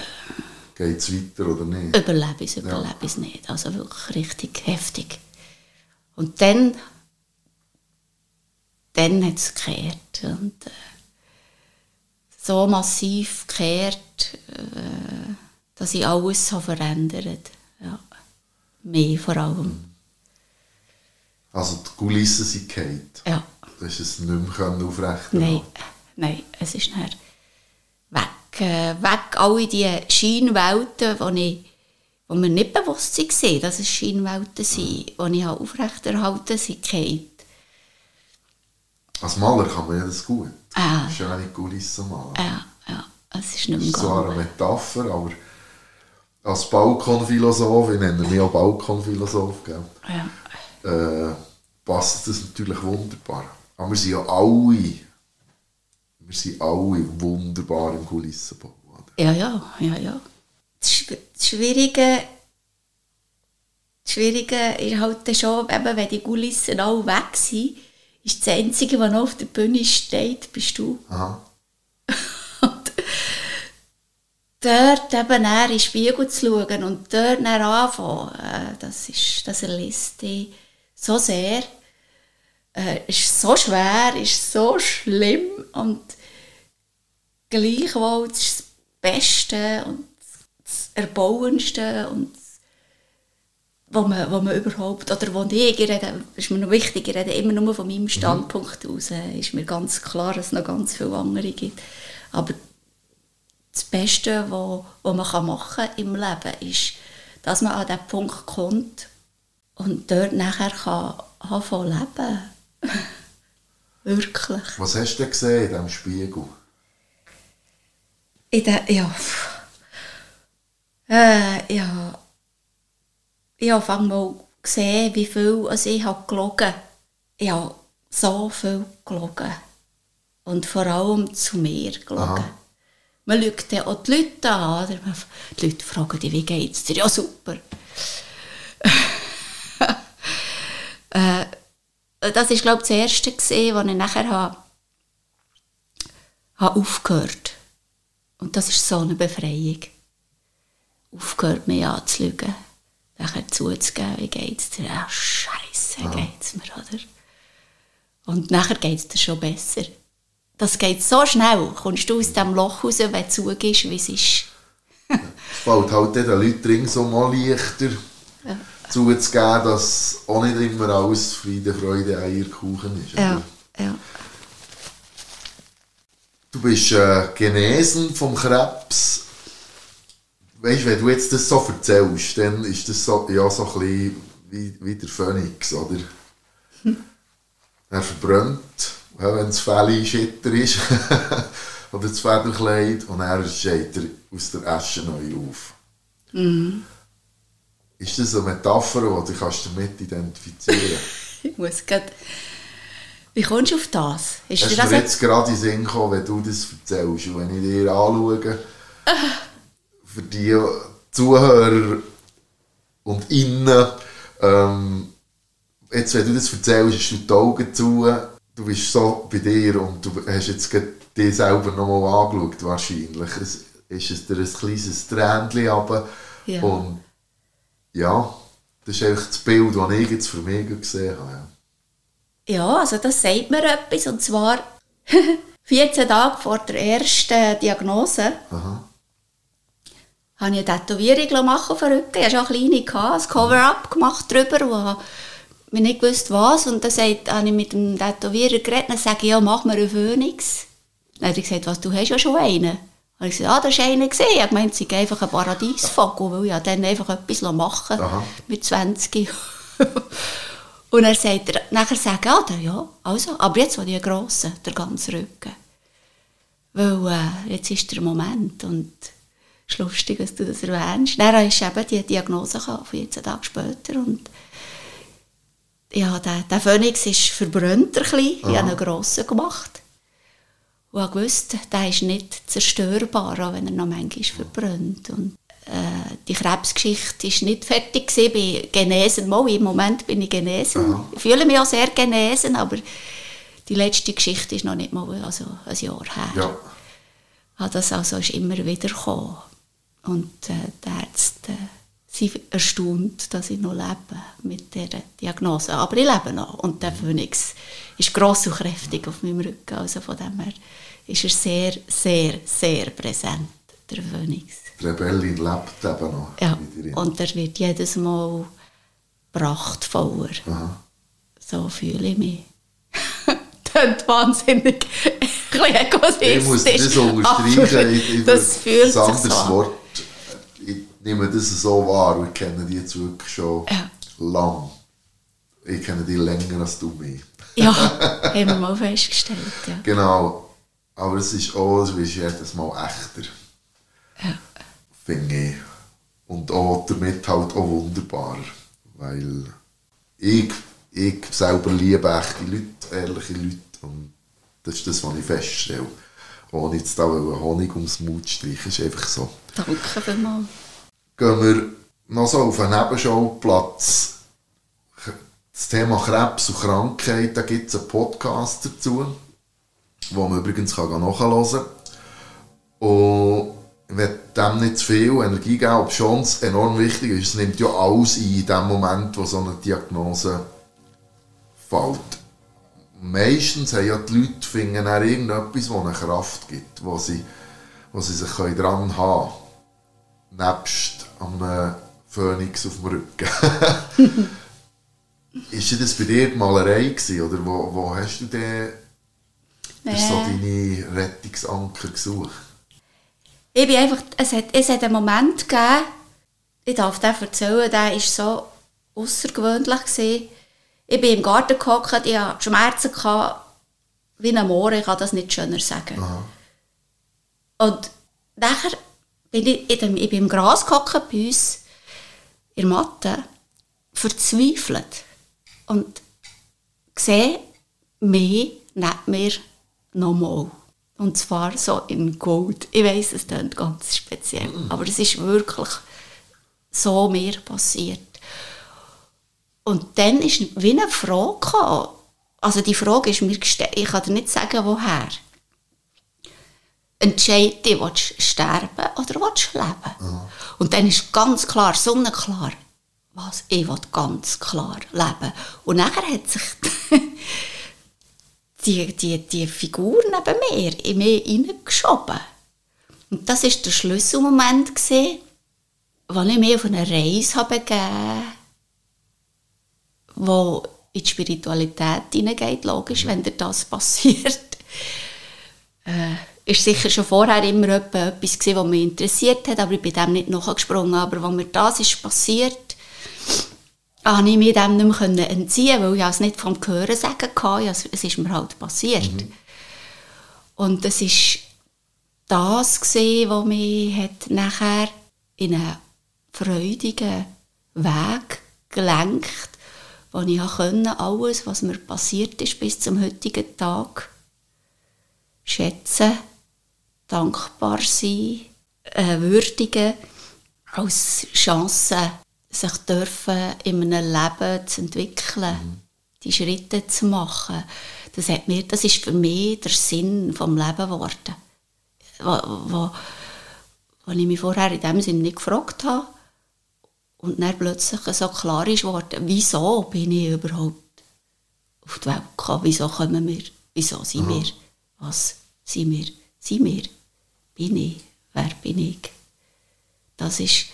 Geht es weiter oder nicht? Überlebe ich es, überlebe ich es nicht. Also wirklich richtig heftig. Und dann dann hat es gekehrt. Und, äh, so massiv gekehrt, äh, dass ich alles so verändert ja. Mehr vor allem. Also die Kulissen sind gefallen? Ja. Du hast es nicht mehr aufrechterhalten Nein, nein, es ist nicht weg. Äh, weg alle diese Scheinwelten, die ich wo mir nicht bewusst waren, dass es Scheinwelten sind, die ich aufrechterhalten sind, als Maler kann man ja das gut. Ah. Schöne Kulissen malen. Ja, ja. Es ist nicht mehr Das ist zwar eine Metapher, aber als Balkonphilosoph, ich nenne mich auch Balkonphilosoph, ja. äh, passt das natürlich wunderbar. Aber wir sind ja alle, wir sind alle wunderbar im Kulissenbau. oder? Ja, ja, ja, ja. Das Schw- das Schwierige, das Schwierige ist halt dann schon, eben, wenn die Kulissen alle weg sind, ist das Einzige, was noch auf der Bühne steht, bist du. Aha. Und dort eben in den Spiegel zu schauen und dort dann anfangen, äh, das, ist, das erlässt dich so sehr. Äh, ist so schwer, ist so schlimm und gleichwohl ist das Beste und das Erbauendste und wo man, wo man überhaupt, oder wo ich, ich rede, ist mir noch wichtig, ich rede immer nur von meinem Standpunkt aus, äh, ist mir ganz klar, dass es noch ganz viele andere gibt. Aber das Beste, was was man machen kann im Leben, ist, dass man an diesen Punkt kommt und dort nachher kann anfangen leben. Wirklich. Was hast du gesehen in diesem Spiegel? In der, ja. Äh, ja. Ich habe fang mal gesehen, wie viel also ich habe gelogen Ich habe so viel gelogen. Und vor allem zu mir gelogen. Aha. Man schaut dann auch die Leute an. Oder? Die Leute fragen dich, wie geht's dir? Ja, super. äh, das war, glaube ich, das Erste, was ich nachher habe, habe aufgehört Und das ist so eine Befreiung. Aufgehört, mich anzulügen. Nachher zuzugeben, wie geht's dir? Ah, Scheiße, geht's mir, oder? Und nachher geht's dir schon besser. Das geht so schnell. Kommst du aus dem Loch raus, wenn du zugibst, wie es ist. Es fällt halt den Leuten ringsum auch leichter zuzugeben, dass auch nicht immer alles Friede, Freude, Eierkuchen ist. Ja, oder? ja. Du bist äh, genesen vom Krebs. Weißt wenn du jetzt das so erzählst, dann ist das so, ja, so ein bisschen wie, wie der Phönix, oder? Er verbrennt, wenn das Fell Schitter ist, oder das Federkleid, und er steht er aus der Asche neu auf. Ist das eine Metapher, die du kannst damit identifizieren Ich muss grad... Wie kommst du auf das? Ist Hast dir das jetzt... jetzt gerade in den Sinn gekommen, wenn du das erzählst und wenn ich dir anschaue, für die Zuhörer und Innen, ähm, jetzt wenn du das erzählst, hast du die Augen zu, du bist so bei dir und du hast jetzt dich selber nochmal angeschaut wahrscheinlich. Es ist es dir ein kleines Tränchen runter Ja. und ja, das ist eigentlich das Bild, das ich jetzt für mich gesehen habe. Ja. Ja, also das sagt mir etwas. Und zwar 14 Tage vor der ersten Diagnose Aha. Habe ich eine Tätowierung machen auf den Rücken. Ich hatte schon eine kleine, gehabt, ein Cover-up gemacht drüber, wo ich nicht gewusst was. Und dann sagt, habe ich mit dem Tätowierer geredet und sage ich, ja, mach mir einen Phönix. Dann hat er gesagt, was, du hast ja schon einen. Und ich gesagt, ah, das ist einer gesehen. Ich gemeint, es sei einfach ein Paradiesvogel, weil ich dann einfach etwas machen Aha. mit 20. Und er sagt, er, nachher sagt er, ah, der, ja, also, aber jetzt will ich einen grossen, der ganze Rücken. Weil äh, jetzt ist der Moment und es ist lustig, dass du das erwähnst. Dann ist eben die Diagnose gekommen, 14 Tage später und ja, der, der Phönix ist verbrannt ein bisschen. Ich habe einen grossen gemacht. Und ich wusste, der ist nicht zerstörbar, auch wenn er noch manchmal verbrannt. Und äh, die Krebsgeschichte war nicht fertig. Gewesen. Ich bin genesen. Mal, Im Moment bin ich genesen. Aha. Ich fühle mich auch sehr genesen, aber die letzte Geschichte ist noch nicht mal also ein Jahr her. Ja. Ah, das also ist immer wieder gekommen. Und äh, die Ärzte sind erstaunt, dass ich noch lebe mit dieser Diagnose. Aber ich lebe noch. Und der Phönix ist gross und kräftig auf meinem Rücken. Also von dem her ist er sehr, sehr, sehr präsent, der Phönix. Die Rebellin lebt eben noch. Ja. Und er wird jedes Mal prachtvoller. Aha. So fühle ich mich. Klingt wahnsinnig egoistisch. Ich muss das unterstreichen. Ich, ich, das fühlt sich so. Wort. Nehme das so wahr und ich kenne die jetzt wirklich schon Ja. lang. Ich kenne die länger als du mich. Ja, haben wir mal festgestellt. Ja. Genau. Aber es ist auch, es ist jedes Mal echter. Ja. Finde ich. Und auch damit halt auch wunderbarer. Weil ich, ich selber liebe echte Leute, ehrliche Leute. Und das ist das, was ich feststelle. ohne jetzt da Honig ums Mund streichen. ist einfach so. Danke vielmals. Gehen wir noch so auf einen Nebenschauplatz. Das Thema Krebs und Krankheit, da gibt es einen Podcast dazu, wo man übrigens kann nachhören kann. Und ich will dem nicht zu viel Energie geben, ob schon enorm wichtig ist. Es nimmt ja alles ein, in dem Moment, wo so eine Diagnose fällt. Meistens haben ja die Leute finden auch irgendetwas, das eine Kraft gibt, wo sie, wo sie sich dran haben können. Nebst einem Phönix auf dem Rücken. ist das bei dir die Malerei gewesen, oder wo, wo hast du denn nee. so deine Rettungsanker gesucht? Ich bin einfach, es hat, es hat einen Moment gegeben, ich darf den erzählen, der war so außergewöhnlich. Gewesen. Ich bin im Garten gehockt, ich hatte Schmerzen gehabt, wie ein Moor, ich kann das nicht schöner sagen. Aha. Und nachher bin ich, ich bin im Gras gehockt bei uns, in der Matte, verzweifelt. Und sehe mich neben mir nochmal. Und zwar so in Gold. Ich weiß, es klingt ganz speziell, aber es ist wirklich so mir passiert. Und dann ist wie eine Frage gekommen. Also die Frage ist mir gestellt, ich kann dir nicht sagen, woher. Entscheide dich, willst du sterben oder willst du leben? Mhm. Und dann ist ganz klar, sonnenklar, was, ich will ganz klar leben. Und nachher hat sich die, die, die Figur neben mir in mich hineingeschoben. Und das war der Schlüsselmoment, gewesen, wo ich mich auf eine Reise habe begeben wo in die Spiritualität hineingeht, logisch, wenn dir das passiert. Äh, ist sicher schon vorher immer etwas gewesen, was mich interessiert hat, aber ich bin dem nicht nachgesprungen. Aber als mir das ist passiert, konnte ich mich dem nicht mehr entziehen, weil ich es nicht vom Hören sagen konnte. Es ist mir halt passiert. Mhm. Und es ist das was mich hat nachher in einen freudigen Weg gelenkt, wo ich konnte, alles, was mir passiert ist bis zum heutigen Tag, schätzen, dankbar sein, äh, würdigen, als Chance, sich dürfen in einem Leben zu entwickeln, mhm. die Schritte zu machen. Das, hat mir, das ist für mich der Sinn vom Leben geworden. Wo, wo, wo ich mich vorher in dem Sinn nicht gefragt habe. Und dann plötzlich so klar ist geworden, wieso bin ich überhaupt auf die Welt gekommen? Wieso kommen wir? Wieso sind Aha. wir? Was sind wir? Sind wir? Bin ich? Wer bin ich? Das ist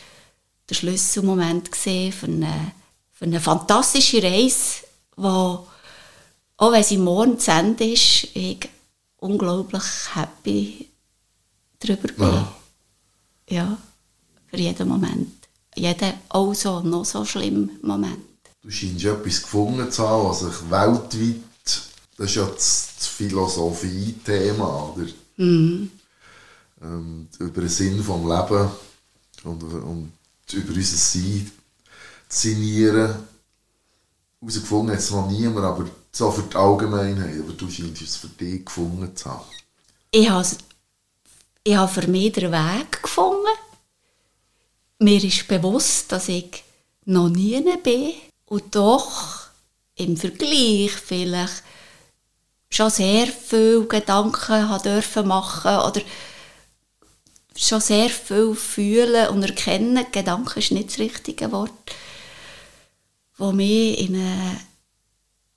der Schlüsselmoment für eine, für eine fantastische Reise, wo, auch wenn sie morgen zu Ende ist, ich unglaublich happy darüber bin. Ja. ja, für jeden Moment jeden auch so, noch so schlimmen Moment. Du scheinst etwas gefunden zu haben, was sich weltweit, das ist ja das, das Philosophie-Thema, oder? Mhm. Ähm, über den Sinn des Lebens und, und über unser Sein zu sinnieren. Herausgefunden hat es noch niemand, aber so für die Allgemeinheit. Aber du scheinst es für dich gefunden zu haben. Ich habe, ich habe für mich den Weg gefunden mir ist bewusst, dass ich noch nie bin und doch im Vergleich vielleicht schon sehr viele Gedanken machen oder schon sehr viel fühlen und erkennen. Gedanken ist nicht das richtige Wort, wo mich in einen,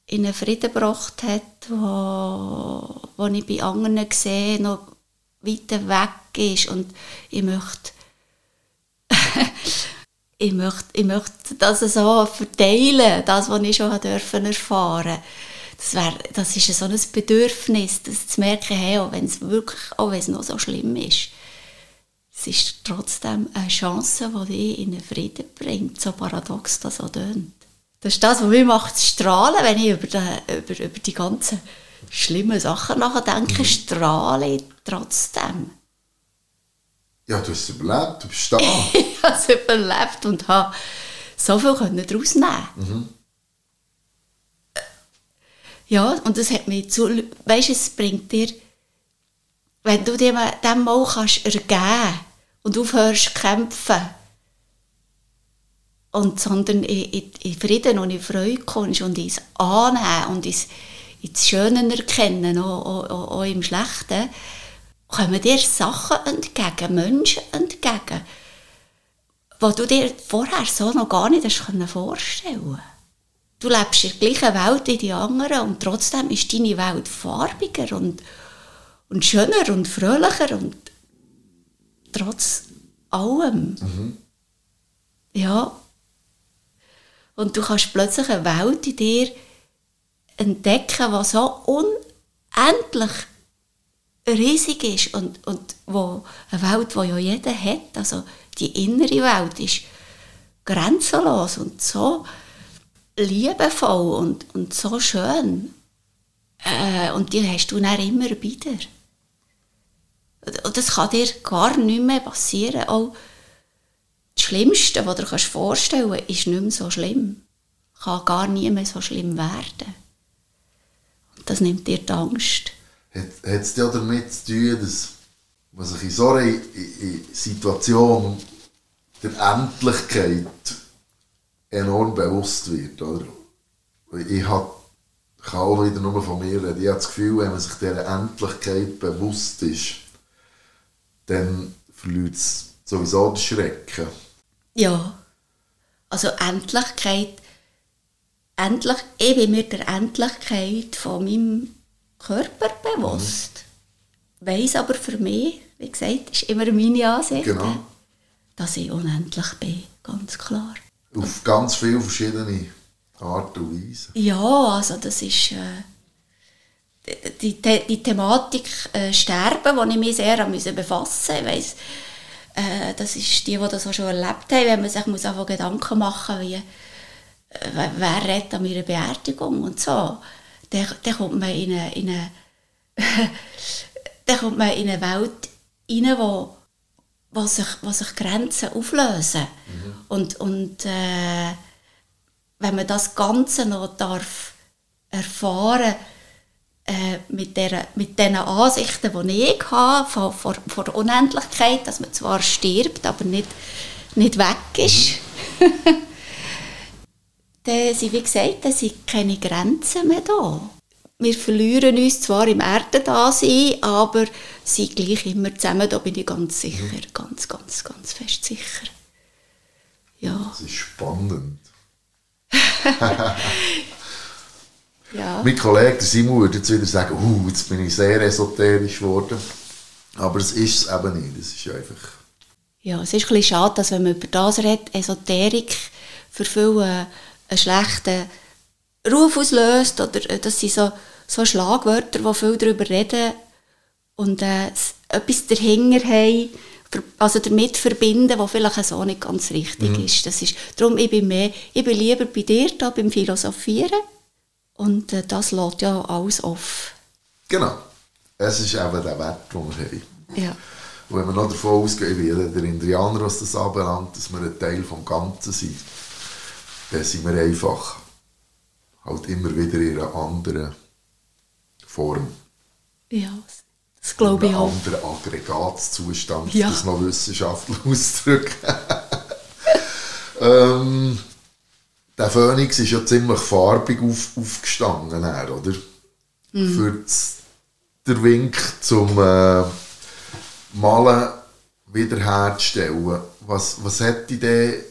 in einen Frieden gebracht hat, wo, wo ich bei anderen sehe, noch weiter weg ist. Und ich möchte ich, möchte, ich möchte das so verteilen, das, was ich schon dürfen erfahren. Das, wär, das ist so ein Bedürfnis, das zu merken, hey, auch wenn es wirklich, auch wenn es noch so schlimm ist, es ist trotzdem eine Chance, die dich in den Frieden bringt, so paradox das auch tönt. Das ist das, was mich macht strahlen, wenn ich über die, über, über die ganzen schlimmen Sachen nachdenke, mhm. strahle ich trotzdem. Ja, du hast es überlebt, du bist da. ich habe es überlebt und habe so viel daraus nehmen mhm. Ja, und das hat mich zu... Weißt du, es bringt dir... wenn du dem, dem mal kannst ergeben und aufhörst zu kämpfen, und sondern in, in, in Frieden und in Freude kommst und ins Annehmen und ins, ins Schöne erkennen, auch, auch, auch im Schlechten, kommen dir Sachen entgegen, Menschen entgegen, die du dir vorher so noch gar nicht hast vorstellen. Du lebst in der gleichen Welt wie die anderen und trotzdem ist deine Welt farbiger und, und schöner und fröhlicher und trotz allem. Mhm. Ja, und du kannst plötzlich eine Welt in dir entdecken, die so unendlich riesig ist und, und wo, eine Welt, die ja jeder hat. Also die innere Welt ist grenzenlos und so liebevoll und, und so schön. Äh, und die hast du dann immer wieder. Das kann dir gar nicht mehr passieren. Auch das Schlimmste, was du dir vorstellen kannst, ist nicht mehr so schlimm. Kann gar nie mehr so schlimm werden. Und das nimmt dir die Angst. Hat, es damit zu tun, dass man sich in so einer Situation der Endlichkeit enorm bewusst wird, oder? Ich habe kann auch wieder nur von mir reden. Ich habe das Gefühl, wenn man sich dieser Endlichkeit bewusst ist, dann verliert es sowieso den Schrecken. Ja. Also Endlichkeit, endlich, ich bin mir der Endlichkeit von meinem Körper bewusst. Mhm. Weiss aber für mich, wie gesagt, ist immer meine Ansicht, genau. dass ich unendlich bin, ganz klar. Auf ganz viele verschiedene Art und Weise. Ja, also das ist äh, die, die, die, Thematik äh, Sterben, wo ich mich sehr befassen musste. Ich äh, das ist die, die das auch schon erlebt haben, wenn man sich muss einfach Gedanken machen muss, wie, äh, wer redet an meiner Beerdigung und so. Dann, dann kommt man in eine, in eine dann kommt man in eine Welt rein, wo, wo, sich, wo sich Grenzen auflösen. Mhm. Und, und äh, wenn man das Ganze noch darf erfahren äh, mit, der, mit den Ansichten, die ich habe, von, von, von der Unendlichkeit, dass man zwar stirbt, aber nicht, nicht weg ist, dann sind, wie gesagt, dann sind keine Grenzen mehr da. Wir verlieren uns zwar im Erdendasein, aber sind gleich immer zusammen, da bin ich ganz sicher, mhm. ganz, ganz, ganz fest sicher. Ja. Das ist spannend. Ja. Mein Kollege Simon würde jetzt wieder sagen, uh, jetzt bin ich sehr esoterisch geworden. Aber es ist es eben nicht. Es ist einfach... Ja, es ist ein bisschen schade, dass wenn man über das redet, Esoterik für viele einen schlechten Ruf auslöst oder äh, dass sie so, so Schlagwörter, wo viele darüber reden und äh, etwas dahinter haben, also damit verbinden, was vielleicht so nicht ganz richtig mhm. ist. Das ist. Darum, ich bin, mehr, ich bin lieber bei dir da beim Philosophieren und äh, das lädt ja alles auf. Genau. Es ist eben der Wert, den wir haben. Ja. Und wenn wir noch davon ausgehen, wie der Indianer, was das anbelangt, dass wir ein Teil des Ganzen sind, dann sind wir einfach halt immer wieder in einer anderen Form. Ja, das glaube ich auch. In einem anderen Aggregatzustand, ja. das noch wissenschaftlich auszudrücken. ähm, der Phoenix ist ja ziemlich farbig auf, aufgestanden, oder? Mhm. Für das, der Wink zum äh, Malen wiederherzustellen. Was, was hätte dich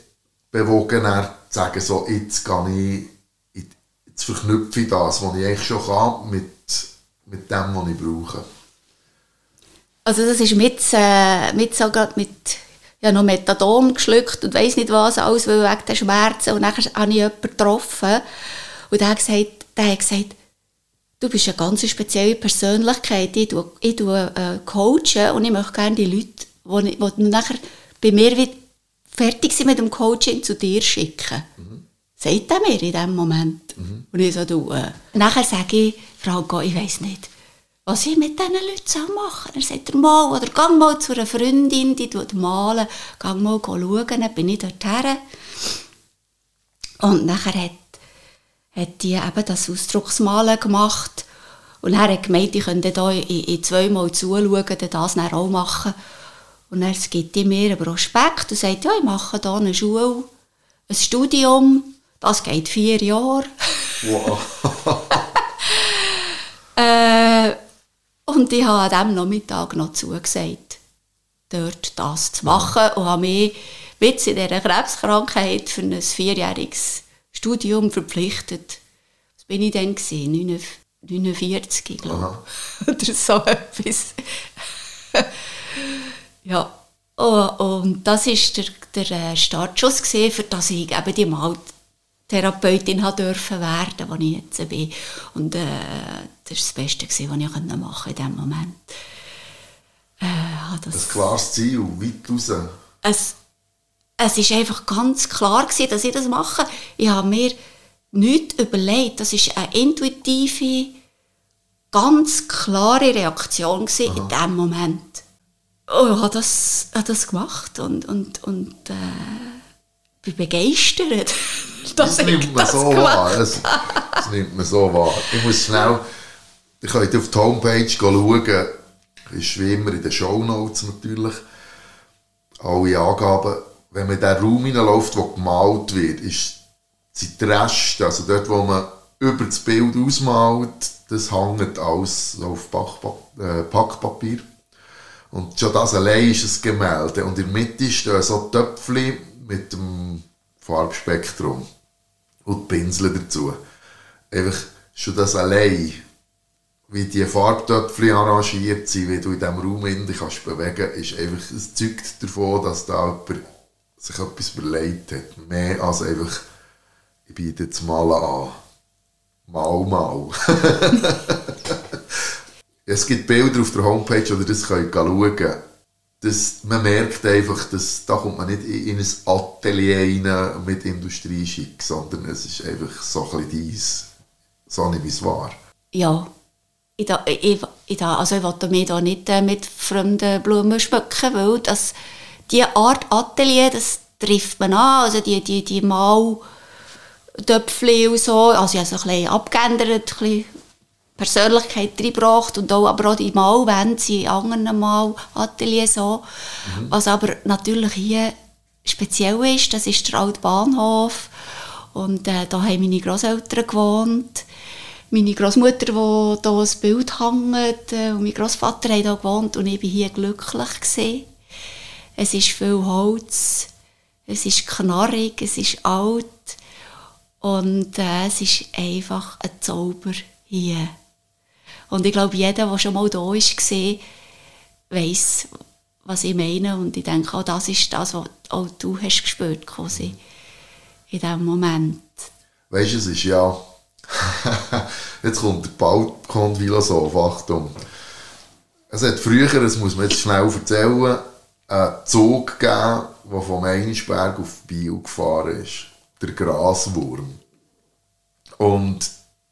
bewogen, er zu sagen, so, jetzt gehe ich, jetzt verknüpfe ich das, was ich eigentlich schon kann, mit, mit dem, was ich brauche? Also das ist mit, äh, mit, so mit ja noch Methadon geschluckt und weiß nicht was, alles wegen der Schmerzen. Und dann habe ich jemanden getroffen und der hat gesagt, der hat gesagt du bist eine ganz spezielle Persönlichkeit, ich tue, ich tue äh, coachen und ich möchte gerne die Leute, die, die nachher bei mir wie fertig sind mit dem Coaching, zu dir schicken. Mhm. Sagt er mir in dem Moment. Mhm. Und ich so, du, äh. Nachher sage ich, Frau, ich weiß nicht was ich mit diesen Leuten machen soll. Er sagt, mal, oder geh mal zu einer Freundin, die malen, geh mal schauen, dann bin ich dorthin. Und nachher hat, hat die eben das Ausdrucksmalen gemacht Und er hat gemeint, ich könnte da in, in zweimal zuschauen, dann das dann auch machen. Und er gibt mir einen Prospekt und sagt, ja, ich mache hier eine Schule, ein Studium, das geht vier Jahre. Wow. Äh, und ich habe an diesem Nachmittag noch zugesagt, dort das zu machen und habe mich jetzt in dieser Krebskrankheit für ein vierjähriges Studium verpflichtet. Was bin ich denn? Gewesen? 49, glaube ich. Oder so etwas. ja. Oh, und das war der, der äh, Startschuss, gewesen, für das ich eben die Maltherapeutin dürfen werden, die ich jetzt bin. Und äh, das war das Beste, gewesen, was ich machen konnte in diesem Moment. Äh, das, Ein klares Ziel, weit raus. es, es ist einfach ganz klar gewesen, dass ich das mache. Ich habe mir nichts überlegt. Das ist eine intuitive, ganz klare Reaktion gewesen in diesem Moment. Oh, ich habe das, habe das gemacht und, und, und äh, bin begeistert, Das ich nimmt man das so wahr. Das, das nimmt man so wahr. Ich muss schnell, ihr könnt auf die Homepage schauen, ist wie immer in den Shownotes natürlich, alle Angaben. Wenn man in den Raum hineinläuft, wo gemalt wird, ist sind die Reste, also dort, wo man über das Bild ausmalt, das hängt alles auf äh, Packpapier. Und schon das allein ist ein Gemälde. Und in der Mitte stehen so Töpfchen mit dem Farbspektrum und die Pinsel dazu. Einfach schon das allein, wie die Farbtöpfchen arrangiert sind, wie du in diesem Raum in dich kannst bewegen, ist einfach, es zeugt davon, dass da jemand sich etwas überlegt hat. Mehr als einfach, ich biete jetzt Malen an. Mal, mal. es gibt Bilder auf der Homepage, ihr das könnt schauen könnt. Das, man merkt einfach, dass da kommt man nicht in in ein Atelier rein mit Industrieschick, sondern es ist einfach so ein bisschen dies. So nehme ich es wahr. Ja, ich, ich, ich, also ich wollte mich da nicht äh, mit fremden Blumen schmücken, weil das, die Art Atelier, das trifft man an, also die, die, die Maltöpfchen und so, also ich habe es ein bisschen abgeändert, ein bisschen Persönlichkeit reingebracht und auch, aber auch die Malwände sind in anderen Malateliers so. Was aber natürlich hier speziell ist, das ist der alte Bahnhof und äh, da haben meine Großeltern gewohnt. Meine Großmutter, wo da ein Bild hängt, äh, und mein Großvater haben da gewohnt und ich war hier glücklich gewesen. Es ist viel Holz, es ist knarrig, es ist alt und äh, es ist einfach ein Zauber hier. Und ich glaube, jeder, der schon mal da war, weiss, was ich meine. Und ich denke, auch das ist das, was auch du hast gespürt quasi in diesem Moment. Weißt du, es ist ja. jetzt kommt der Balkon-Philosoph, Achtung. Es hat früher, das muss man jetzt schnell erzählen, einen Zug gegeben, der vom Einisberg auf Biel gefahren ist. Der Graswurm. Und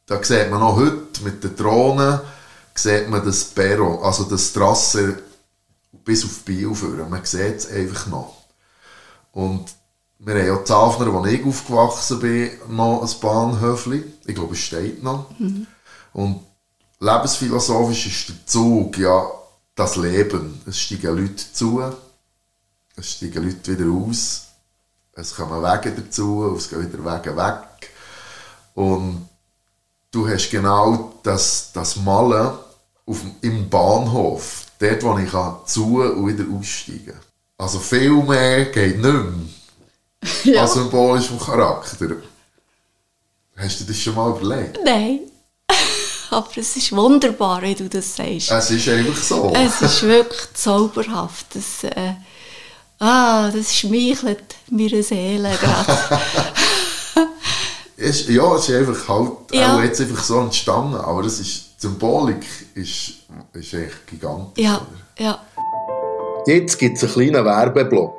da sieht man noch heute mit den Drohnen, sieht man das Perro, also das Trasse bis auf Biel führen. Man sieht es einfach noch. Und wir haben ja Zafner, wo ich aufgewachsen bin, noch ein Bahnhöfli. Ich glaube, es steht noch. Und lebensphilosophisch ist der Zug ja das Leben. Es steigen Leute zu, es steigen Leute wieder aus, es kommen Wege dazu, es gehen wieder Wege weg. Und du hast genau das, das Malen auf, im Bahnhof, dort, wo ich kann zu und wieder aussteigen kann. Also viel mehr geht nicht mehr Ja. an symbolischem Charakter. Hast du das schon mal überlegt? Nein. Aber es ist wunderbar, wie du das sagst. Es ist einfach so. Es ist wirklich zauberhaft. Das, äh, ah, das schmeichelt meiner Seele gerade. Es, ja, es ist einfach halt Ja. auch jetzt einfach so entstanden, aber das ist, die Symbolik ist, ist echt gigantisch. ja, oder? ja. Jetzt gibt es einen kleinen Werbeblock.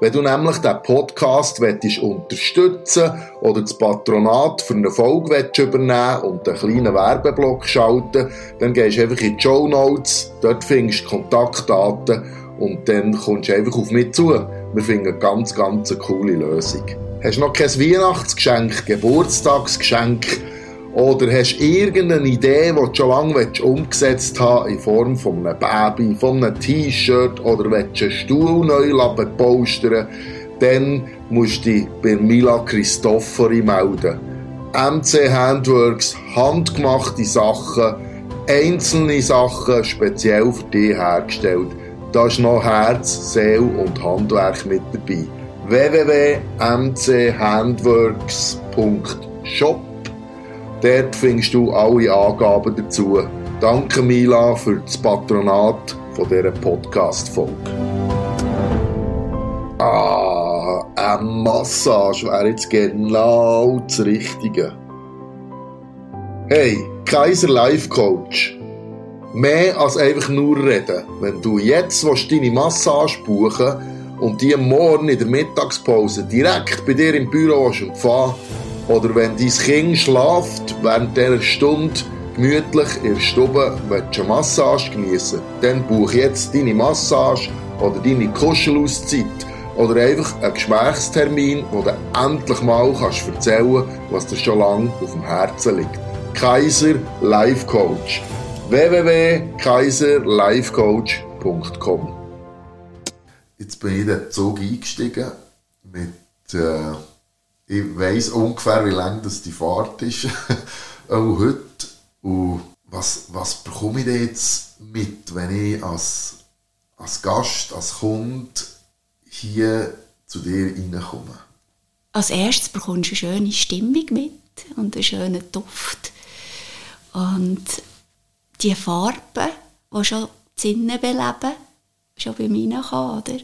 Wenn du nämlich den Podcast möchtest unterstützen oder das Patronat für eine Folge möchtest übernehmen und einen kleinen Werbeblock schalten, dann gehst du einfach in die Show Notes, dort findest du Kontaktdaten und dann kommst du einfach auf mich zu. Wir finden eine ganz, ganz eine coole Lösung. Hast du noch kein Weihnachtsgeschenk, Geburtstagsgeschenk Oder hast irgendeine Idee, die du schon lange umgesetzt haben in Form von einem Baby, von einem T-Shirt oder willst einen Stuhl neu postern, dann musst du dich bei Mila Christofori melden. MC Handworks, handgemachte Sachen, einzelne Sachen speziell für dich hergestellt. Da ist noch Herz, Seele und Handwerk mit dabei. www.mchandworks.shop Dort findest du alle Angaben dazu. Danke Mila für das Patronat von dieser Podcast-Folge. Ah, eine Massage wäre jetzt genau das Richtige. Hey, Kaiser Life Coach. Mehr als einfach nur reden. Wenn du jetzt deine Massage buchen und die morgen in der Mittagspause direkt bei dir im Büro empfangen oder wenn dein Kind schlaft, während dieser Stunde gemütlich in der Stube eine Massage genießen dann buch jetzt deine Massage oder deine Kuschelauszeit oder einfach einen Gesprächstermin, wo du endlich mal kannst erzählen was dir schon lange auf dem Herzen liegt. Kaiser Life Coach. www.kaiserlifecoach.com Jetzt bin ich in den Zug eingestiegen mit äh ich weiss ungefähr, wie lang das die Fahrt ist. auch heute. Und was, was bekomme ich jetzt mit, wenn ich als, als Gast, als Kunde hier zu dir reinkomme? Als erstes bekommst du eine schöne Stimmung mit und einen schönen Duft. Und die Farben, die schon die Sinne beleben, schon bei mir reinkommen, oder?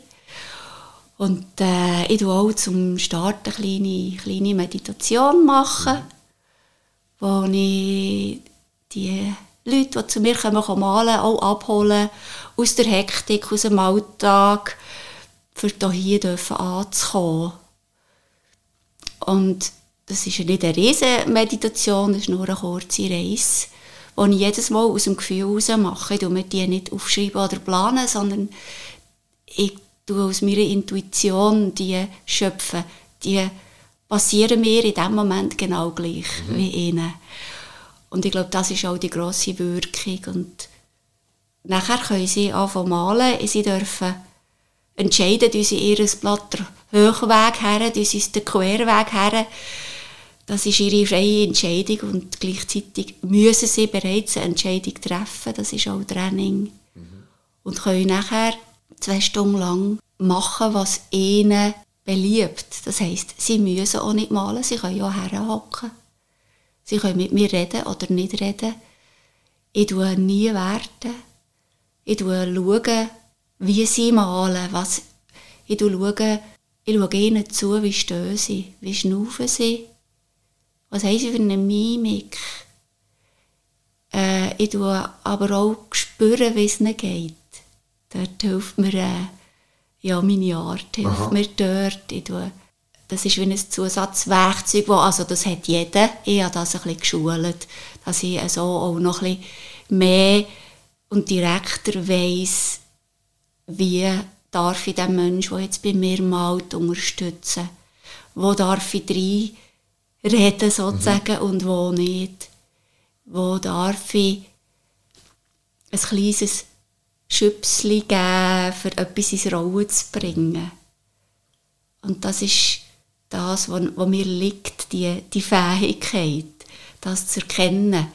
Und äh, ich mache auch zum Start eine kleine, kleine Meditation, machen, wo ich die Leute, die zu mir kommen, malen, auch abholen aus der Hektik, aus dem Alltag, für hier dürfen anzukommen. Und das ist ja nicht eine riesen Meditation, das ist nur eine kurze Reise, die ich jedes Mal aus dem Gefühl heraus mache. Ich mir die nicht aufschreiben oder planen, sondern ich du aus meiner Intuition die schöpfen, die passieren mir in dem Moment genau gleich mhm. wie ihnen. Und ich glaube, das ist auch die grosse Wirkung. Und nachher können sie anfangen malen, sie dürfen entscheiden, dass sie ihr Blatt den Hochweg her, dass sie den Querweg her. Das ist ihre freie Entscheidung und gleichzeitig müssen sie bereits eine Entscheidung treffen. Das ist auch Training. Mhm. Und können nachher zwei Stunden lang machen, was ihnen beliebt. Das heisst, sie müssen auch nicht malen, sie können ja herhocken. Sie können mit mir reden oder nicht reden. Ich tue nie werten. Ich schaue, wie sie malen. Was, ich schaue, ich schaue ihnen zu, wie stehen sie, wie schnaufen sie. Was haben sie für eine Mimik? Äh, ich spüre aber auch, spüren, wie es ihnen geht. Dort hilft mir äh, ja, meine Art, hilft Aha. mir dort. Ich tue, das ist wie ein Zusatzwerkzeug, wo, also das hat jeder. Ich habe das ein bisschen geschult, dass ich so auch noch ein bisschen mehr und direkter weiss, wie darf ich den Menschen, der jetzt bei mir malt, unterstützen. Wo darf ich rein reden sozusagen mhm. und wo nicht. Wo darf ich ein kleines Schüpsli geben, für etwas ins Rollen zu bringen. Und das ist das, was, was mir liegt, die, die Fähigkeit, das zu erkennen.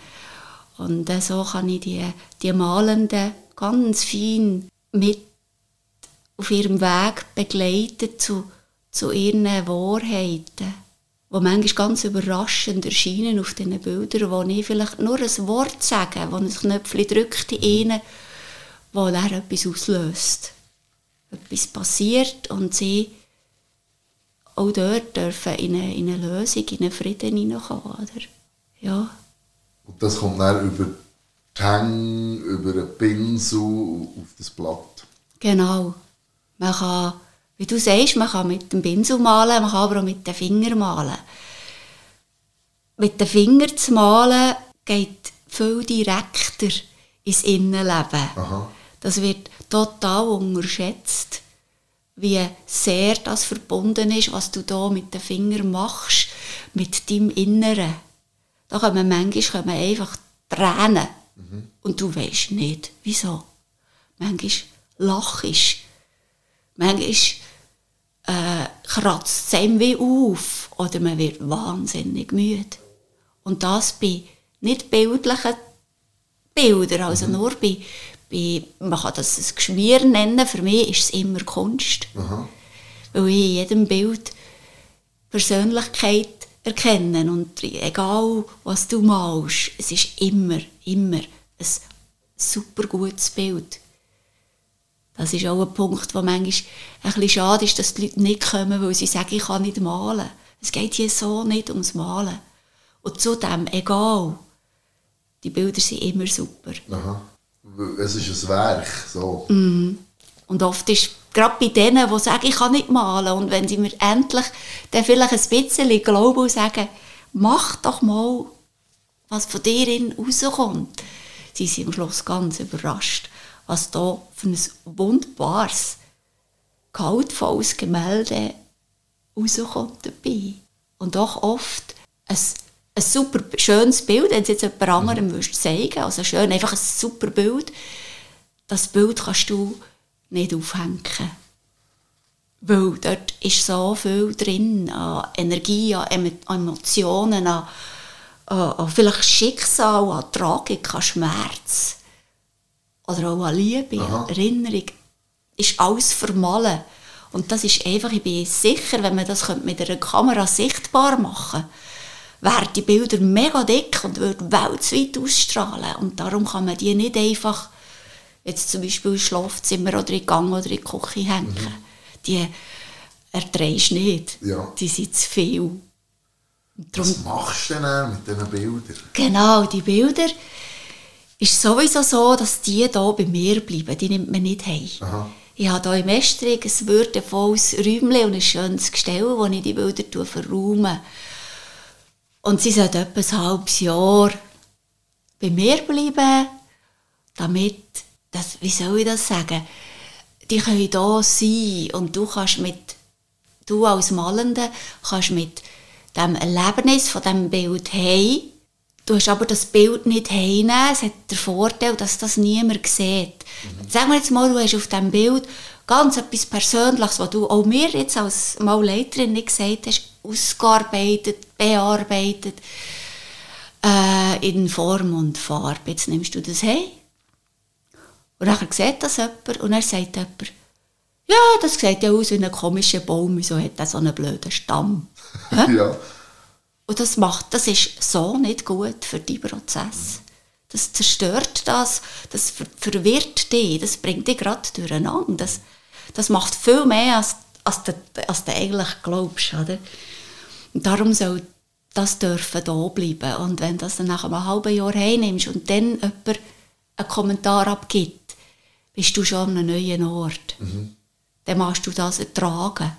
Und äh, so kann ich die, die Malenden ganz fein mit auf ihrem Weg begleiten zu, zu ihren Wahrheiten, die manchmal ganz überraschend erscheinen auf diesen Bildern, wo ich vielleicht nur ein Wort sage, wo ein Knöpfchen drückt in ihnen wo dann etwas auslöst. Etwas passiert und sie auch dort dürfen in eine, in eine Lösung, in einen Frieden hineinkommen. Oder? Ja. Und das kommt dann über die Hänge, über einen Pinsel auf das Blatt. Genau. Man kann, wie du sagst, man kann mit dem Pinsel malen, man kann aber auch mit den Fingern malen. Mit den Fingern zu malen geht viel direkter ins Innenleben. Aha. Das wird total unterschätzt, wie sehr das verbunden ist, was du da mit den Fingern machst, mit deinem Inneren. da kommen manchmal kommen einfach Tränen. Und du weißt nicht, wieso. Manchmal lachst Manchmal äh, kratzt es wie auf oder man wird wahnsinnig müde. Und das bei nicht bildlichen Bildern, also Mhm. nur bei, bei, man kann das ein Geschmier nennen, für mich ist es immer Kunst. Aha. Weil ich in jedem Bild Persönlichkeit erkenne und egal was du malst, es ist immer, immer ein super gutes Bild. Das ist auch ein Punkt, wo manchmal ein bisschen schade ist, dass die Leute nicht kommen, weil sie sagen, ich kann nicht malen. Es geht hier so nicht ums Malen. Und zudem, egal, die Bilder sind immer super. Aha. Es ist ein Werk, so. Und oft ist gerade bei denen, die sagen, ich kann nicht malen, und wenn sie mir endlich dann vielleicht ein bisschen glauben und sagen, mach doch mal, was von dir rauskommt, sie sind am Schluss ganz überrascht, was da für ein wunderbares, kaltvolles Gemälde rauskommt dabei. Und auch oft ein, ein super schönes Bild, wenn es jetzt jemand anderem mhm. zeigen also schön, einfach ein super Bild, das Bild kannst du nicht aufhängen. Weil dort ist so viel drin an Energie, an Emotionen, an, an, an vielleicht Schicksal, an Tragik, an Schmerz. Oder auch an Liebe, Aha. Erinnerung. Ist alles vermalen. Und das ist einfach, ich bin sicher, wenn man das mit einer Kamera sichtbar machen könnte, wären die Bilder mega dick und würden weltweit ausstrahlen. Und darum kann man die nicht einfach jetzt zum Beispiel ins Schlafzimmer oder in Gang oder in die Küche hängen. Die erträgst du nicht. Ja. Die sind zu viel. Darum, Was machst du denn mit diesen Bildern? genau, die Bilder ist sowieso so, dass die hier bei mir bleiben. Die nimmt man nicht heim. Aha. Ich habe hier im Estrig ein würdevolles Räumchen und ein schönes Gestell, wo ich die Bilder verräume. Und sie sollen etwa ein halbes Jahr bei mir bleiben, damit, das, wie soll ich das sagen, die können da sein und du kannst mit, du als Malende, kannst mit dem Erlebnis von dem Bild hey, du hast aber das Bild nicht heimnehmen, es hat den Vorteil, dass das niemand sieht. Sagen wir jetzt mal, du hast auf dem Bild ganz etwas Persönliches, was du auch mir jetzt als Malleiterin nicht gesagt hast, ausgearbeitet, bearbeitet, äh, in Form und Farbe. Jetzt nimmst du das hey und dann sieht das jemand und dann sagt jemand, ja, das sieht ja aus wie ein komischer Baum, wieso hat er so einen blöden Stamm? Ja. Und das macht, das ist so nicht gut für die Prozess. Das zerstört das, das ver verwirrt dich, das bringt dich gerade durcheinander. Das, das macht viel mehr, als, als, du, als du eigentlich glaubst. Oder? Und darum soll das dürfen da bleiben. Und wenn du das dann nach einem halben Jahr heimnimmst und dann jemand einen Kommentar abgibt, bist du schon an einem neuen Ort. Dann machst du das ertragen.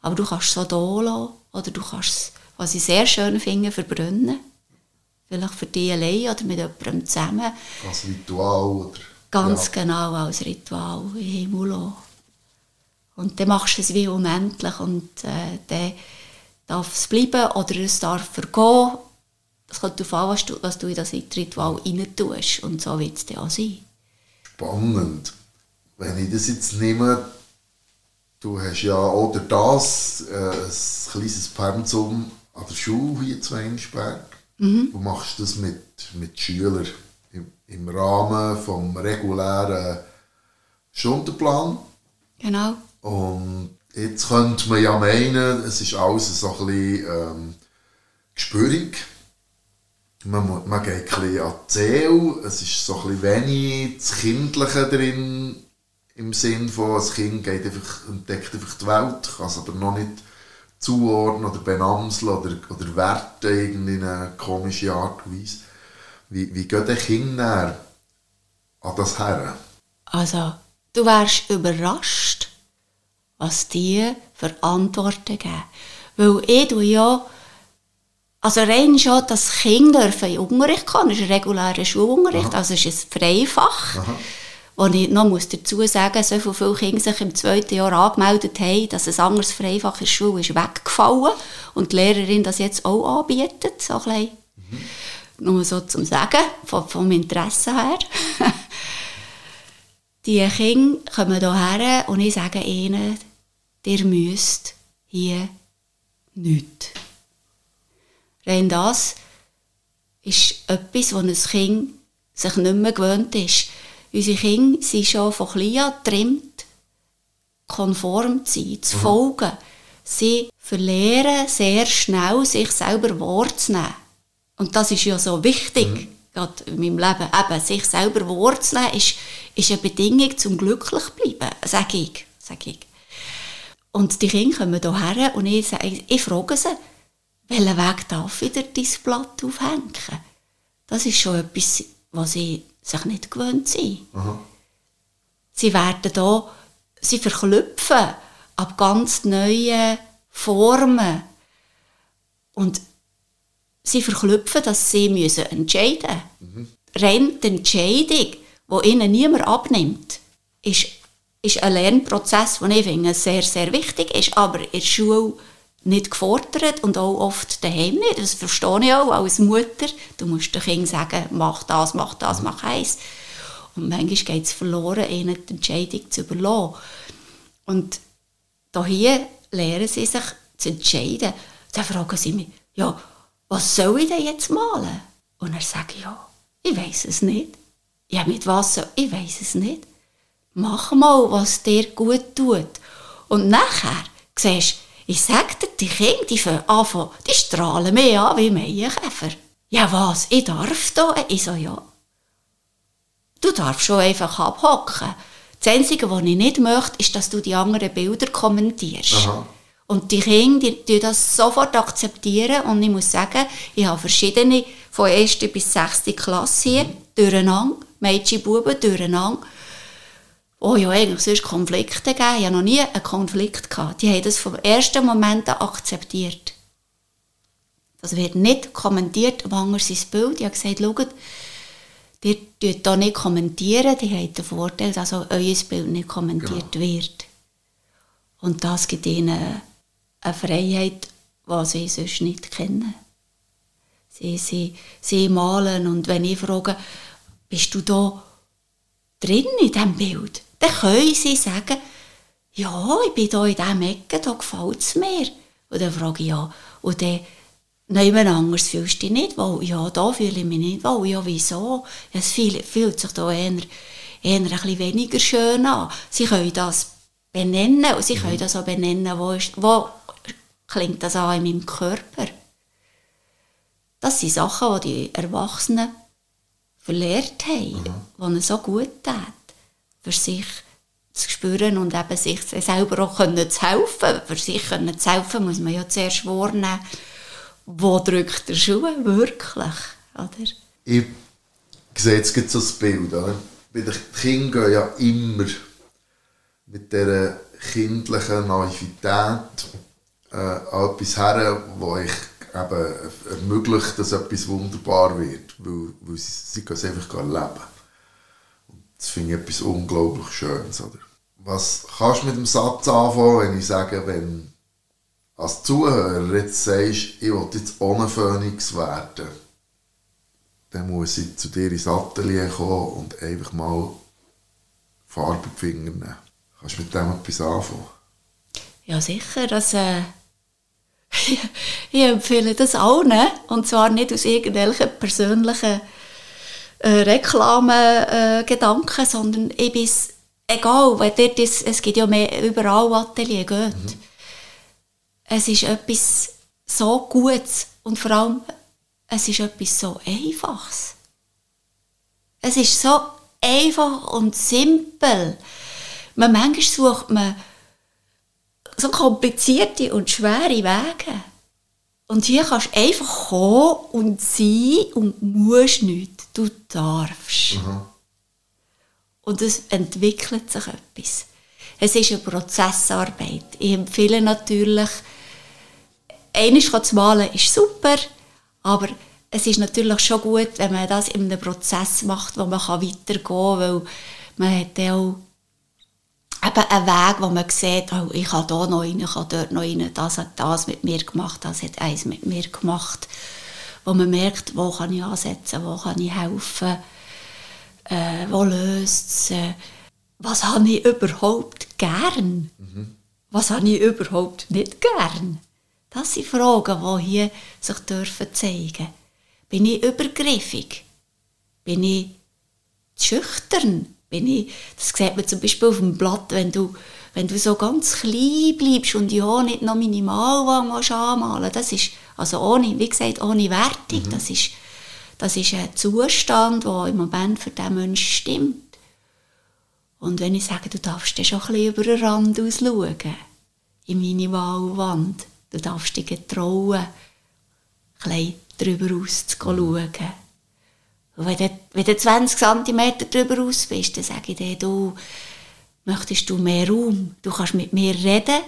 Aber du kannst es so da lassen, oder du kannst es, was ich sehr schön finde, verbrennen. Vielleicht für dich allein oder mit jemandem zusammen. Als Ritual oder... Ganz ja. genau als Ritual den Himmel lassen. Und dann machst du es wie unendlich und äh, dann darf es bleiben oder es darf vergehen. Es kommt darauf an, was du, was du in das Ritual rein tust. Und so wird es dann auch sein. Spannend. Wenn ich das jetzt nehme, du hast ja oder das äh, ein kleines Pensum an der Schule hier zu Weinsberg. Du machst das mit, mit Schülern im, im Rahmen vom regulären Stundenplan. Genau. Und jetzt könnte man ja meinen, es ist alles so ein bisschen ähm, gespürig. Man, man geht ein bisschen an die Seele, es ist so ein bisschen wenig das Kindliche drin, im Sinn von, das Kind geht einfach, entdeckt einfach die Welt, kann es aber noch nicht zuordnen oder benamseln oder, oder werten irgendwie in eine komische Art und Weise. Wie, wie geht ein Kind an das her? Also, du wärst überrascht, was die für Antworten geben. Weil ich tue ja, also rein schon, dass Kinder in Unterricht kommen, das ist ein regulärer Schulunterricht, also es ist ein Freifach. Wo ich noch muss dazu sagen so viele Kinder sich im zweiten Jahr angemeldet haben, dass ein anderes Freifach in der Schule ist weggefallen und die Lehrerin das jetzt auch anbietet, so ein bisschen. nur so zum Sagen, vom, vom Interesse her. die Kinder kommen hierher und ich sage ihnen, ihr müsst hier nichts. Rein das ist etwas, wo ein Kind sich nicht mehr gewöhnt ist. Unsere Kinder sind schon von klein an getrimmt, konform zu sein, zu folgen. Sie verlieren sehr schnell, sich selber wahrzunehmen. Und das ist ja so wichtig, mhm. gerade in meinem Leben. Eben, sich selber wahrzunehmen ist, ist eine Bedingung zum glücklich bleiben, sage ich. Sage ich. Und die Kinder kommen hierher und ich, sage, ich frage sie, welchen Weg darf ich dir dein Blatt aufhängen? Das ist schon etwas, was sie sich nicht gewöhnt sind. Aha. Sie werden da, sie verklüpfen ab ganz neuen Formen. Und sie verklüpfen, dass sie müssen entscheiden müssen. Mhm. Rein die Entscheidung, die ihnen niemand abnimmt, ist, ist ein Lernprozess, der ich finde, sehr, sehr wichtig ist, aber in der Schule nicht gefordert und auch oft daheim nicht. Das verstehe ich auch als Mutter. Du musst den Kindern sagen, mach das, mach das, mach eins. Und manchmal geht es verloren, ihnen die Entscheidung zu überlassen. Und hier lernen sie sich zu entscheiden. Dann fragen sie mich, ja, was soll ich denn jetzt malen? Und er sagt, ja, ich weiß es nicht. Ja, mit was soll, ich weiß es nicht. Mach mal, was dir gut tut. Und nachher siehst ich sag dir, die Kinder, die anfangen, die strahlen mehr an wie Maienkäfer. Ja was, ich darf da? Ich so, ja. Du darfst schon einfach abhocken. Das Einzige, was ich nicht möchte, ist, dass du die anderen Bilder kommentierst. Aha. Und die Kinder, die, die das sofort akzeptieren. Und ich muss sagen, ich habe verschiedene, von 1. bis 6. Klasse hier, mhm. durcheinander, Mädchen, Buben, durcheinander, wo ja eigentlich sonst Konflikte gegeben. Ich hatte noch nie einen Konflikt. Gehabt. Die haben das vom ersten Moment an akzeptiert. Das wird nicht kommentiert, am Hanger sein Bild. Ich habe gesagt, schaut, ihr tut hier nicht kommentieren, die haben den Vorteil, dass auch euer Bild nicht kommentiert genau. wird. Und das gibt ihnen eine Freiheit, die sie sonst nicht kennen. Sie, sie, sie malen und wenn ich frage, bist du da drin in diesem Bild? Dann können sie sagen, ja, ich bin hier in diesem Ecke, da gefällt es mir. Und dann frage ich, ja, und dann Niemand anders fühlst du dich nicht wohl. Ja, da fühle ich mich nicht wohl. Ja, wieso? Es fühlt sich da eher, eher ein bisschen weniger schön an. Sie können das benennen und sie mhm. können das auch benennen, wo, ist, wo klingt das an in meinem Körper. Das sind Sachen, die die Erwachsenen verlehrt haben, mhm. die ihnen so gut tun, für sich zu spüren und eben sich selber auch können zu helfen. Für sich können zu helfen muss man ja zuerst wahrnehmen, wo drückt der Schuh wirklich, oder? Ich sehe jetzt so das Bild, oder? Bei den gehen ja immer mit dieser kindlichen Naivität äh, an etwas her, wo ich eben ermöglicht, dass etwas wunderbar wird, weil, weil sie, sie es einfach erleben. Das finde ich etwas unglaublich Schönes. Oder? Was kannst du mit dem Satz anfangen, wenn ich sage, wenn als Zuhörer jetzt sagst, ich will jetzt ohne Phoenix werden, dann muss ich zu dir ins Atelier kommen und einfach mal Farbe in Finger nehmen. Kannst du mit dem etwas anfangen? Ja, sicher. Das, äh, ich empfehle das allen. Und zwar nicht aus irgendwelchen persönlichen äh, Reklamegedanken, äh, sondern ich bin egal, weil dort ist, es gibt ja mehr überall Atelier geht. Mhm. Es ist etwas so Gutes und vor allem, es ist etwas so Einfaches. Es ist so einfach und simpel. Man, manchmal sucht man so komplizierte und schwere Wege. Und hier kannst du einfach kommen und sein und musst nichts. Du darfst. Mhm. Und es entwickelt sich etwas. Es ist eine Prozessarbeit. Ich empfehle natürlich, einmal zu malen ist super, aber es ist natürlich schon gut, wenn man das in einem Prozess macht, wo man weitergehen kann, weil man hat ja auch eben einen Weg, wo man sieht, oh, ich kann hier noch rein, ich dort noch rein, das hat das mit mir gemacht, das hat eins mit mir gemacht, wo man merkt, wo kann ich ansetzen, wo kann ich helfen, äh, wo löst es, äh, was habe ich überhaupt gern, mhm. was habe ich überhaupt nicht gern. Das sind Fragen, die hier sich dürfen zeigen. Bin ich übergriffig? Bin ich schüchtern? Bin ich, das sieht man zum Beispiel auf dem Blatt, wenn du, wenn du so ganz klein bleibst und ja nicht noch minimal anmalen das ist, also ohne, wie gesagt, ohne Wertung, mhm. das, ist, das ist ein Zustand, der im Moment für diesen Menschen stimmt. Und wenn ich sage, du darfst schon ein bisschen über den Rand ausschauen, in meine Wahlwand, du darfst dich trauen, ein bisschen darüber auszuschauen. Und wenn du, wenn du 20 cm darüber raus bist, dann sage ich dir, du, möchtest du mehr Raum, du kannst mit mir reden,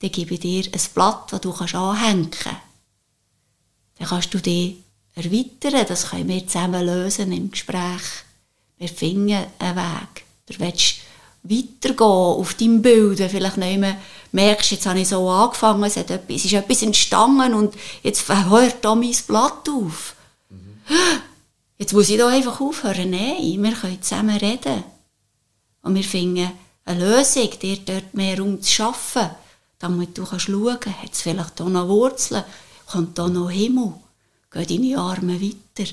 dann gebe ich dir ein Blatt, das du kannst anhängen kannst. Dann kannst du dich erweitern, das können wir zusammen lösen im Gespräch. Wir finden einen Weg. Du willst weitergehen auf deinem Bild, vielleicht nicht mehr merkst, jetzt habe ich so angefangen, es, hat etwas, es ist etwas entstanden und jetzt hört da mein Blatt auf. Mhm. Jetzt muss ich da einfach aufhören. Nein, wir können zusammen reden. Und wir finden eine Lösung, dir dort mehr Raum zu schaffen, damit du kannst schauen kannst, hat es vielleicht hier noch Wurzeln, kommt da noch Himmel, gehen deine Arme weiter.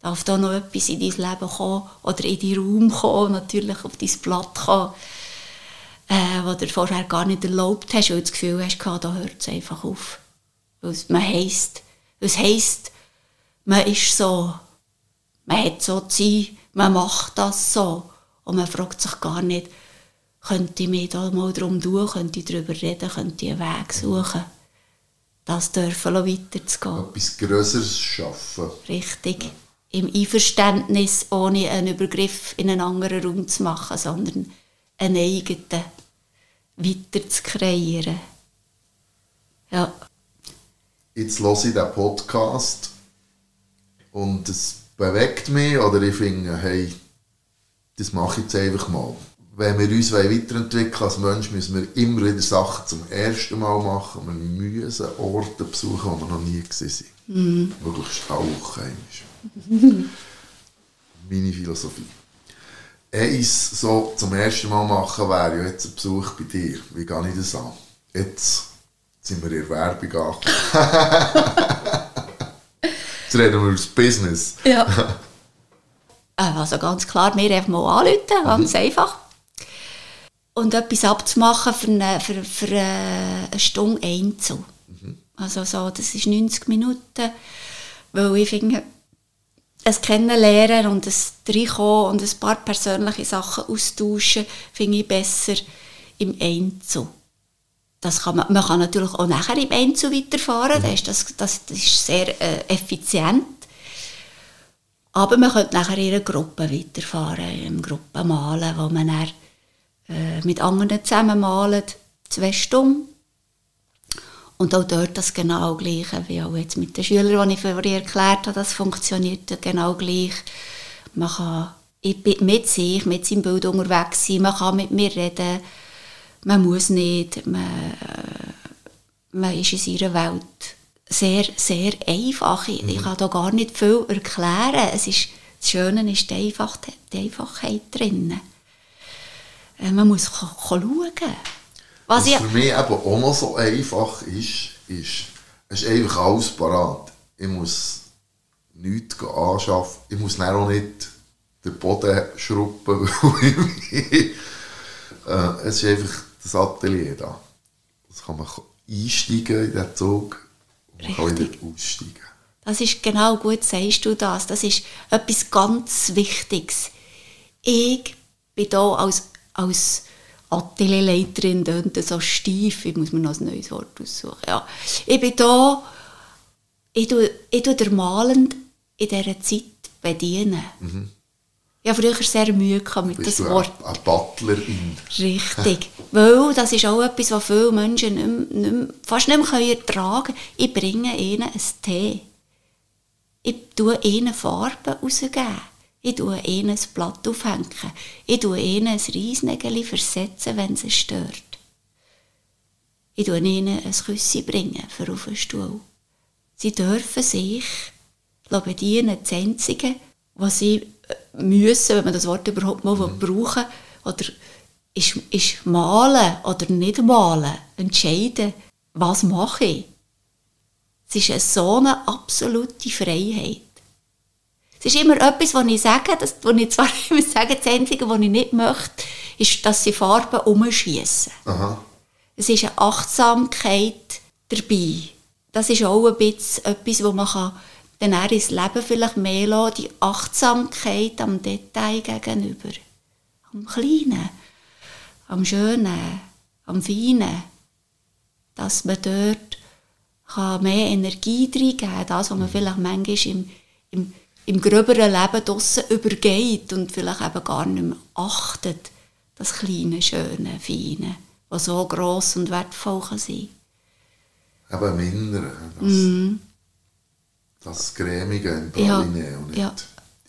Darf da noch etwas in dein Leben kommen oder in deinen Raum kommen, natürlich auf dein Blatt kommen, äh, was du vorher gar nicht erlaubt hast, weil du das Gefühl hast, da hört es einfach auf. Weil es heisst, man ist so man hat so zu sein, man macht das so. Und man fragt sich gar nicht, könnte ich mich da mal darum tun, könnte ich darüber reden, könnte ich einen Weg suchen, das dürfen weiterzugehen. Etwas Größeres schaffen. Richtig. Ja. Im Einverständnis, ohne einen Übergriff in einen anderen Raum zu machen, sondern einen eigenen weiter zu kreieren. Ja. Jetzt höre ich diesen Podcast und es bewegt mich oder ich finde, hey, das mache ich jetzt einfach mal. Wenn wir uns weiterentwickeln als Mensch, müssen wir immer wieder Sachen zum ersten Mal machen. Wir müssen Orte besuchen, wo wir noch nie gesehen sind. Mhm. Möglichst auch einmal. Meine Philosophie. Eins so zum ersten Mal machen wäre ja jetzt ein Besuch bei dir. Wie gehe ich das an? Jetzt sind wir in der Werbung angekommen. Jetzt reden wir über das Business. Ja. Äh, also ganz klar, mir einfach mal anrufen, ganz mhm. einfach. Und etwas abzumachen für eine, für, für eine Stunde Einzel. Mhm. Also so, das ist 90 Minuten, weil ich finde, es kennenlernen und es reinkommen und ein paar persönliche Sachen austauschen, finde ich besser im Einzel das kann man, man kann natürlich auch nachher im Einzel weiterfahren, mhm. das, das, das, ist sehr äh, effizient. Aber man könnte nachher in einer Gruppe weiterfahren, in Gruppe malen, wo man dann, äh, mit anderen zusammen malt, zwei Stunden. Und auch dort das genau Gleiche, wie auch jetzt mit den Schülern, die ich vorhin erklärt habe, das funktioniert genau gleich. Man kann mit sich, mit seinem Bild unterwegs sein, man kann mit mir reden, man muss nicht, man, man ist in seiner Welt sehr, sehr einfach. Ich, mhm. ich kann da gar nicht viel erklären. Es ist, das Schöne ist die, Einfachheit, die Einfachheit drin. Äh, man muss schauen. Was, Was für mich eben auch noch so einfach ist, ist, es ist einfach alles parat. Ich muss nichts anschaffen. Ich muss dann auch nicht den Boden schrubben. äh, es ist einfach das Atelier da. Das kann man einsteigen in den Zug und man kann wieder aussteigen. Das ist genau gut, sagst du das. Das ist etwas ganz Wichtiges. Ich bin hier als, als Atelierleiterin, das so steif, ich muss mir noch ein neues Wort aussuchen. Ja. Ich bin hier, ich tue, ich tue der Malend in dieser Zeit bedienen. Mhm. Ich hatte früher sehr Mühe mit Bist das Wort. Eine Butlerin. Richtig. Weil das ist auch etwas, was viele Menschen nicht mehr, nicht mehr, fast nicht mehr ertragen können. Ich bringe ihnen einen Tee. Ich tue ihnen Farben rausgeben. Ich tue ihnen ein Blatt aufhängen. Ich tue ihnen ein Reisnägel versetzen, wenn es stört. Ich tue ihnen ein Küssi bringen für auf den Stuhl. Sie dürfen sich bedienen. Das Einzige, was sie müssen, wenn man das Wort überhaupt mal mhm. brauchen oder ist, ist malen oder nicht malen, entscheiden, was mache ich. Es ist so eine absolute Freiheit. Es ist immer etwas, was ich sage, das, was ich zwar immer sage, das Einzige, was ich nicht möchte, ist, dass sie Farben umschießen. Es ist eine Achtsamkeit dabei. Das ist auch ein bisschen etwas, wo man kann dann er ins Leben vielleicht mehr lassen, die Achtsamkeit am Detail gegenüber. Am Kleinen, am Schönen, am Feinen. Dass man dort kann mehr Energie reingeben kann, das, was man vielleicht manchmal im, im, im gröberen Leben draussen übergeht und vielleicht eben gar nicht mehr achtet. Das kleine, schöne, feine, was so gross und wertvoll kann sein kann. Eben im Inneren. Das, mm. Das Cremige im Praline ja, und nicht ja.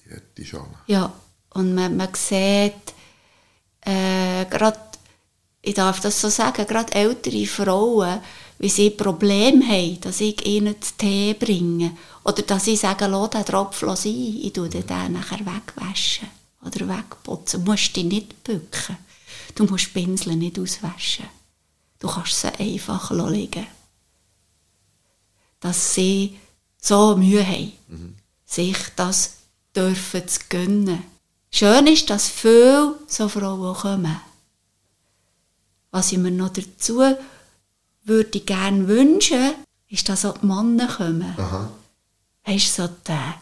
die harte Schale. Ja, und man, man sieht äh, gerade, ich darf das so sagen, gerade ältere Frauen, wie sie Probleme haben, dass ich ihnen Tee bringe. Oder dass ich sage, lass den Tropfen sein, ich tue den nachher wegwaschen oder wegputzen. Du musst dich nicht bücken. Du musst die Pinsel nicht auswaschen. Du kannst sie einfach liegen Dass sie so Mühe haben, mhm. sich das dürfen zu gönnen. Schön ist, dass viele so Frauen kommen. Was ich mir noch dazu würde gerne wünschen, ist, dass auch die Männer kommen. Aha. Weißt du, so die,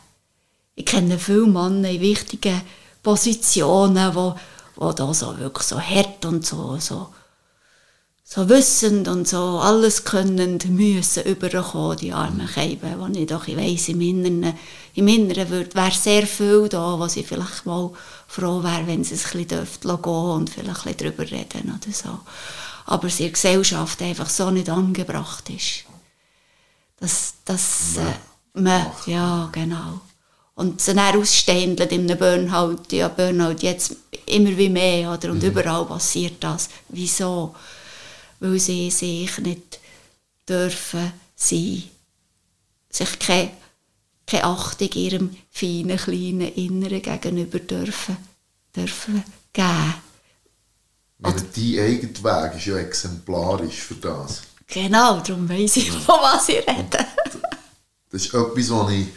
ich kenne viele Männer in wichtigen Positionen, wo, wo da so wirklich so hart und so, so, so wissend und so alles können müssen überkommen, die armen Scheiben, wo ich doch, ich weiss, im Inneren, im Inneren wäre sehr viel da, was ich vielleicht mal froh wäre, wenn sie es ein bisschen dürfte gehen und vielleicht ein bisschen darüber reden oder so. Aber es in der Gesellschaft einfach so nicht angebracht ist. Dass, dass äh, man, ja, genau und sie dann ausständeln in einem Burnout, ja, Burnout jetzt immer wie mehr, oder? Und mhm. überall passiert das. Wieso? Weil sie sich nicht dürfen sein, sich keine, keine Achtung ihrem feinen, kleinen Inneren gegenüber dürfen, dürfen geben. Meine, dein eigener Weg ist ja exemplarisch für das. Genau, darum weiss ich, von was ich rede. das ist etwas, was ich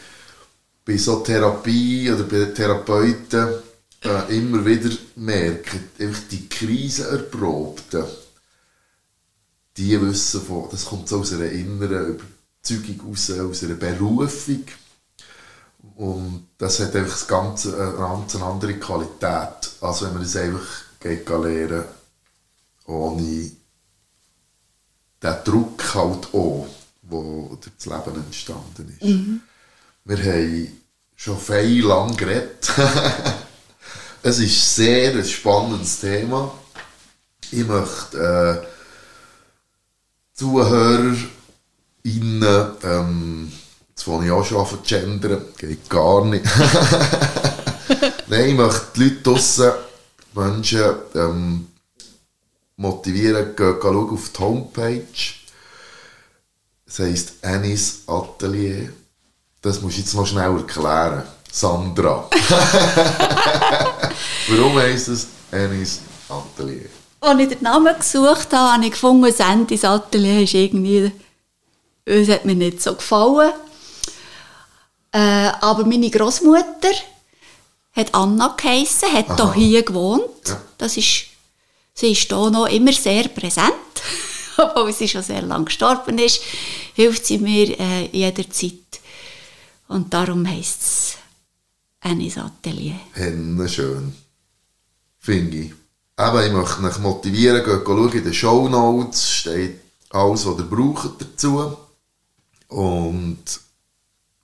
bei so Therapie oder bei Therapeuten äh, immer wieder merke, einfach die Krisenerprobten, die wissen von, das kommt so aus einer inneren Überzeugung raus, aus einer Berufung. Und das hat einfach das Ganze, eine ganz andere Qualität, als wenn man es einfach geht lernen ohne den Druck halt auch, der durch das Leben entstanden ist. Mhm. Wir haben schon viel lang geredet. es ist sehr ein spannendes Thema. Ich möchte äh, Zuhörer innen, ähm, jetzt fange ich auch schon an zu gendern, geht gar nicht. Nein, ich möchte die Leute draussen, Menschen, ähm, motivieren, gehen, gehen schauen auf die Homepage. Es heisst Anis Atelier. Das musst du jetzt noch schnell erklären. Sandra. Warum heisst es Anis Atelier? Als ich den Namen gesucht habe, habe ich gefunden, Sandis Atelier ist irgendwie... Es hat mir nicht so gefallen. Äh, aber meine Großmutter hat Anna geheissen, hat hier gewohnt. Ja. Das ist, sie ist hier noch immer sehr präsent. Obwohl sie schon sehr lange gestorben ist, hilft sie mir äh, jederzeit und darum heisst es Anis Atelier. Henne schön. Finde ich. Eben, ich möchte euch motivieren, schauen, in den Show Notes steht alles, was ihr braucht dazu. Und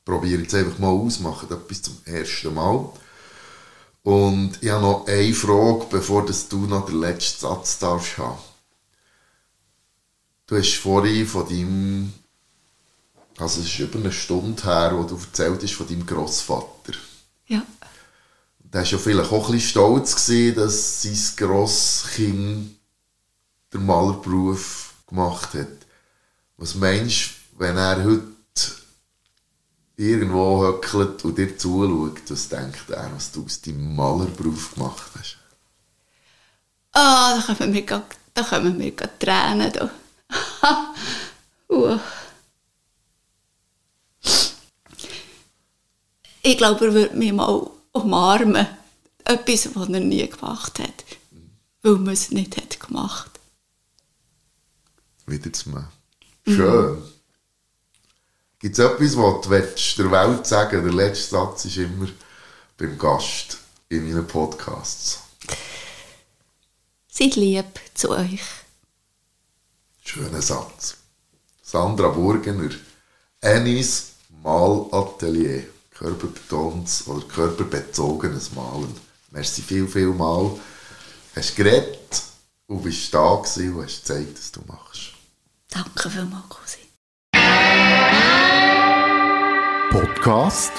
probiert jetzt einfach mal aus, macht etwas zum ersten Mal. Und ich habe noch eine Frage, bevor du noch den letzten Satz darfst haben. Du hast vorhin von deinem also es ist über eine Stunde her, wo du erzählt hast von deinem Großvater. Ja. Der war ja vielleicht auch ein stolz, gewesen, dass sein Grosskind den Malerberuf gemacht hat. Was meinst du, wenn er heute irgendwo höckelt und dir zuschaut, was denkt er, was du aus deinem Malerberuf gemacht hast? Ah, da kommen mir grad, da kommen mir grad Tränen. Da. uh. Ich glaube, er würde mich mal umarmen. Etwas, was er nie gemacht hat. Weil man es nicht hat gemacht. Wieder zu machen. Schön. Gibt es etwas, was du willst der Welt sagen Der letzte Satz ist immer beim Gast in meinen Podcasts. Seid lieb zu euch. Schöner Satz. Sandra Burgener, Ennis Malatelier, körperbetontes oder körperbezogenes Malen. Merci viel, viel mal. Hast geredet und bist da gewesen und hast gezeigt, was du machst. Danke vielmals, Cousin. Podcast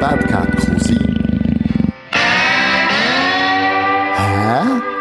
Bad Cat Cousin. Hä?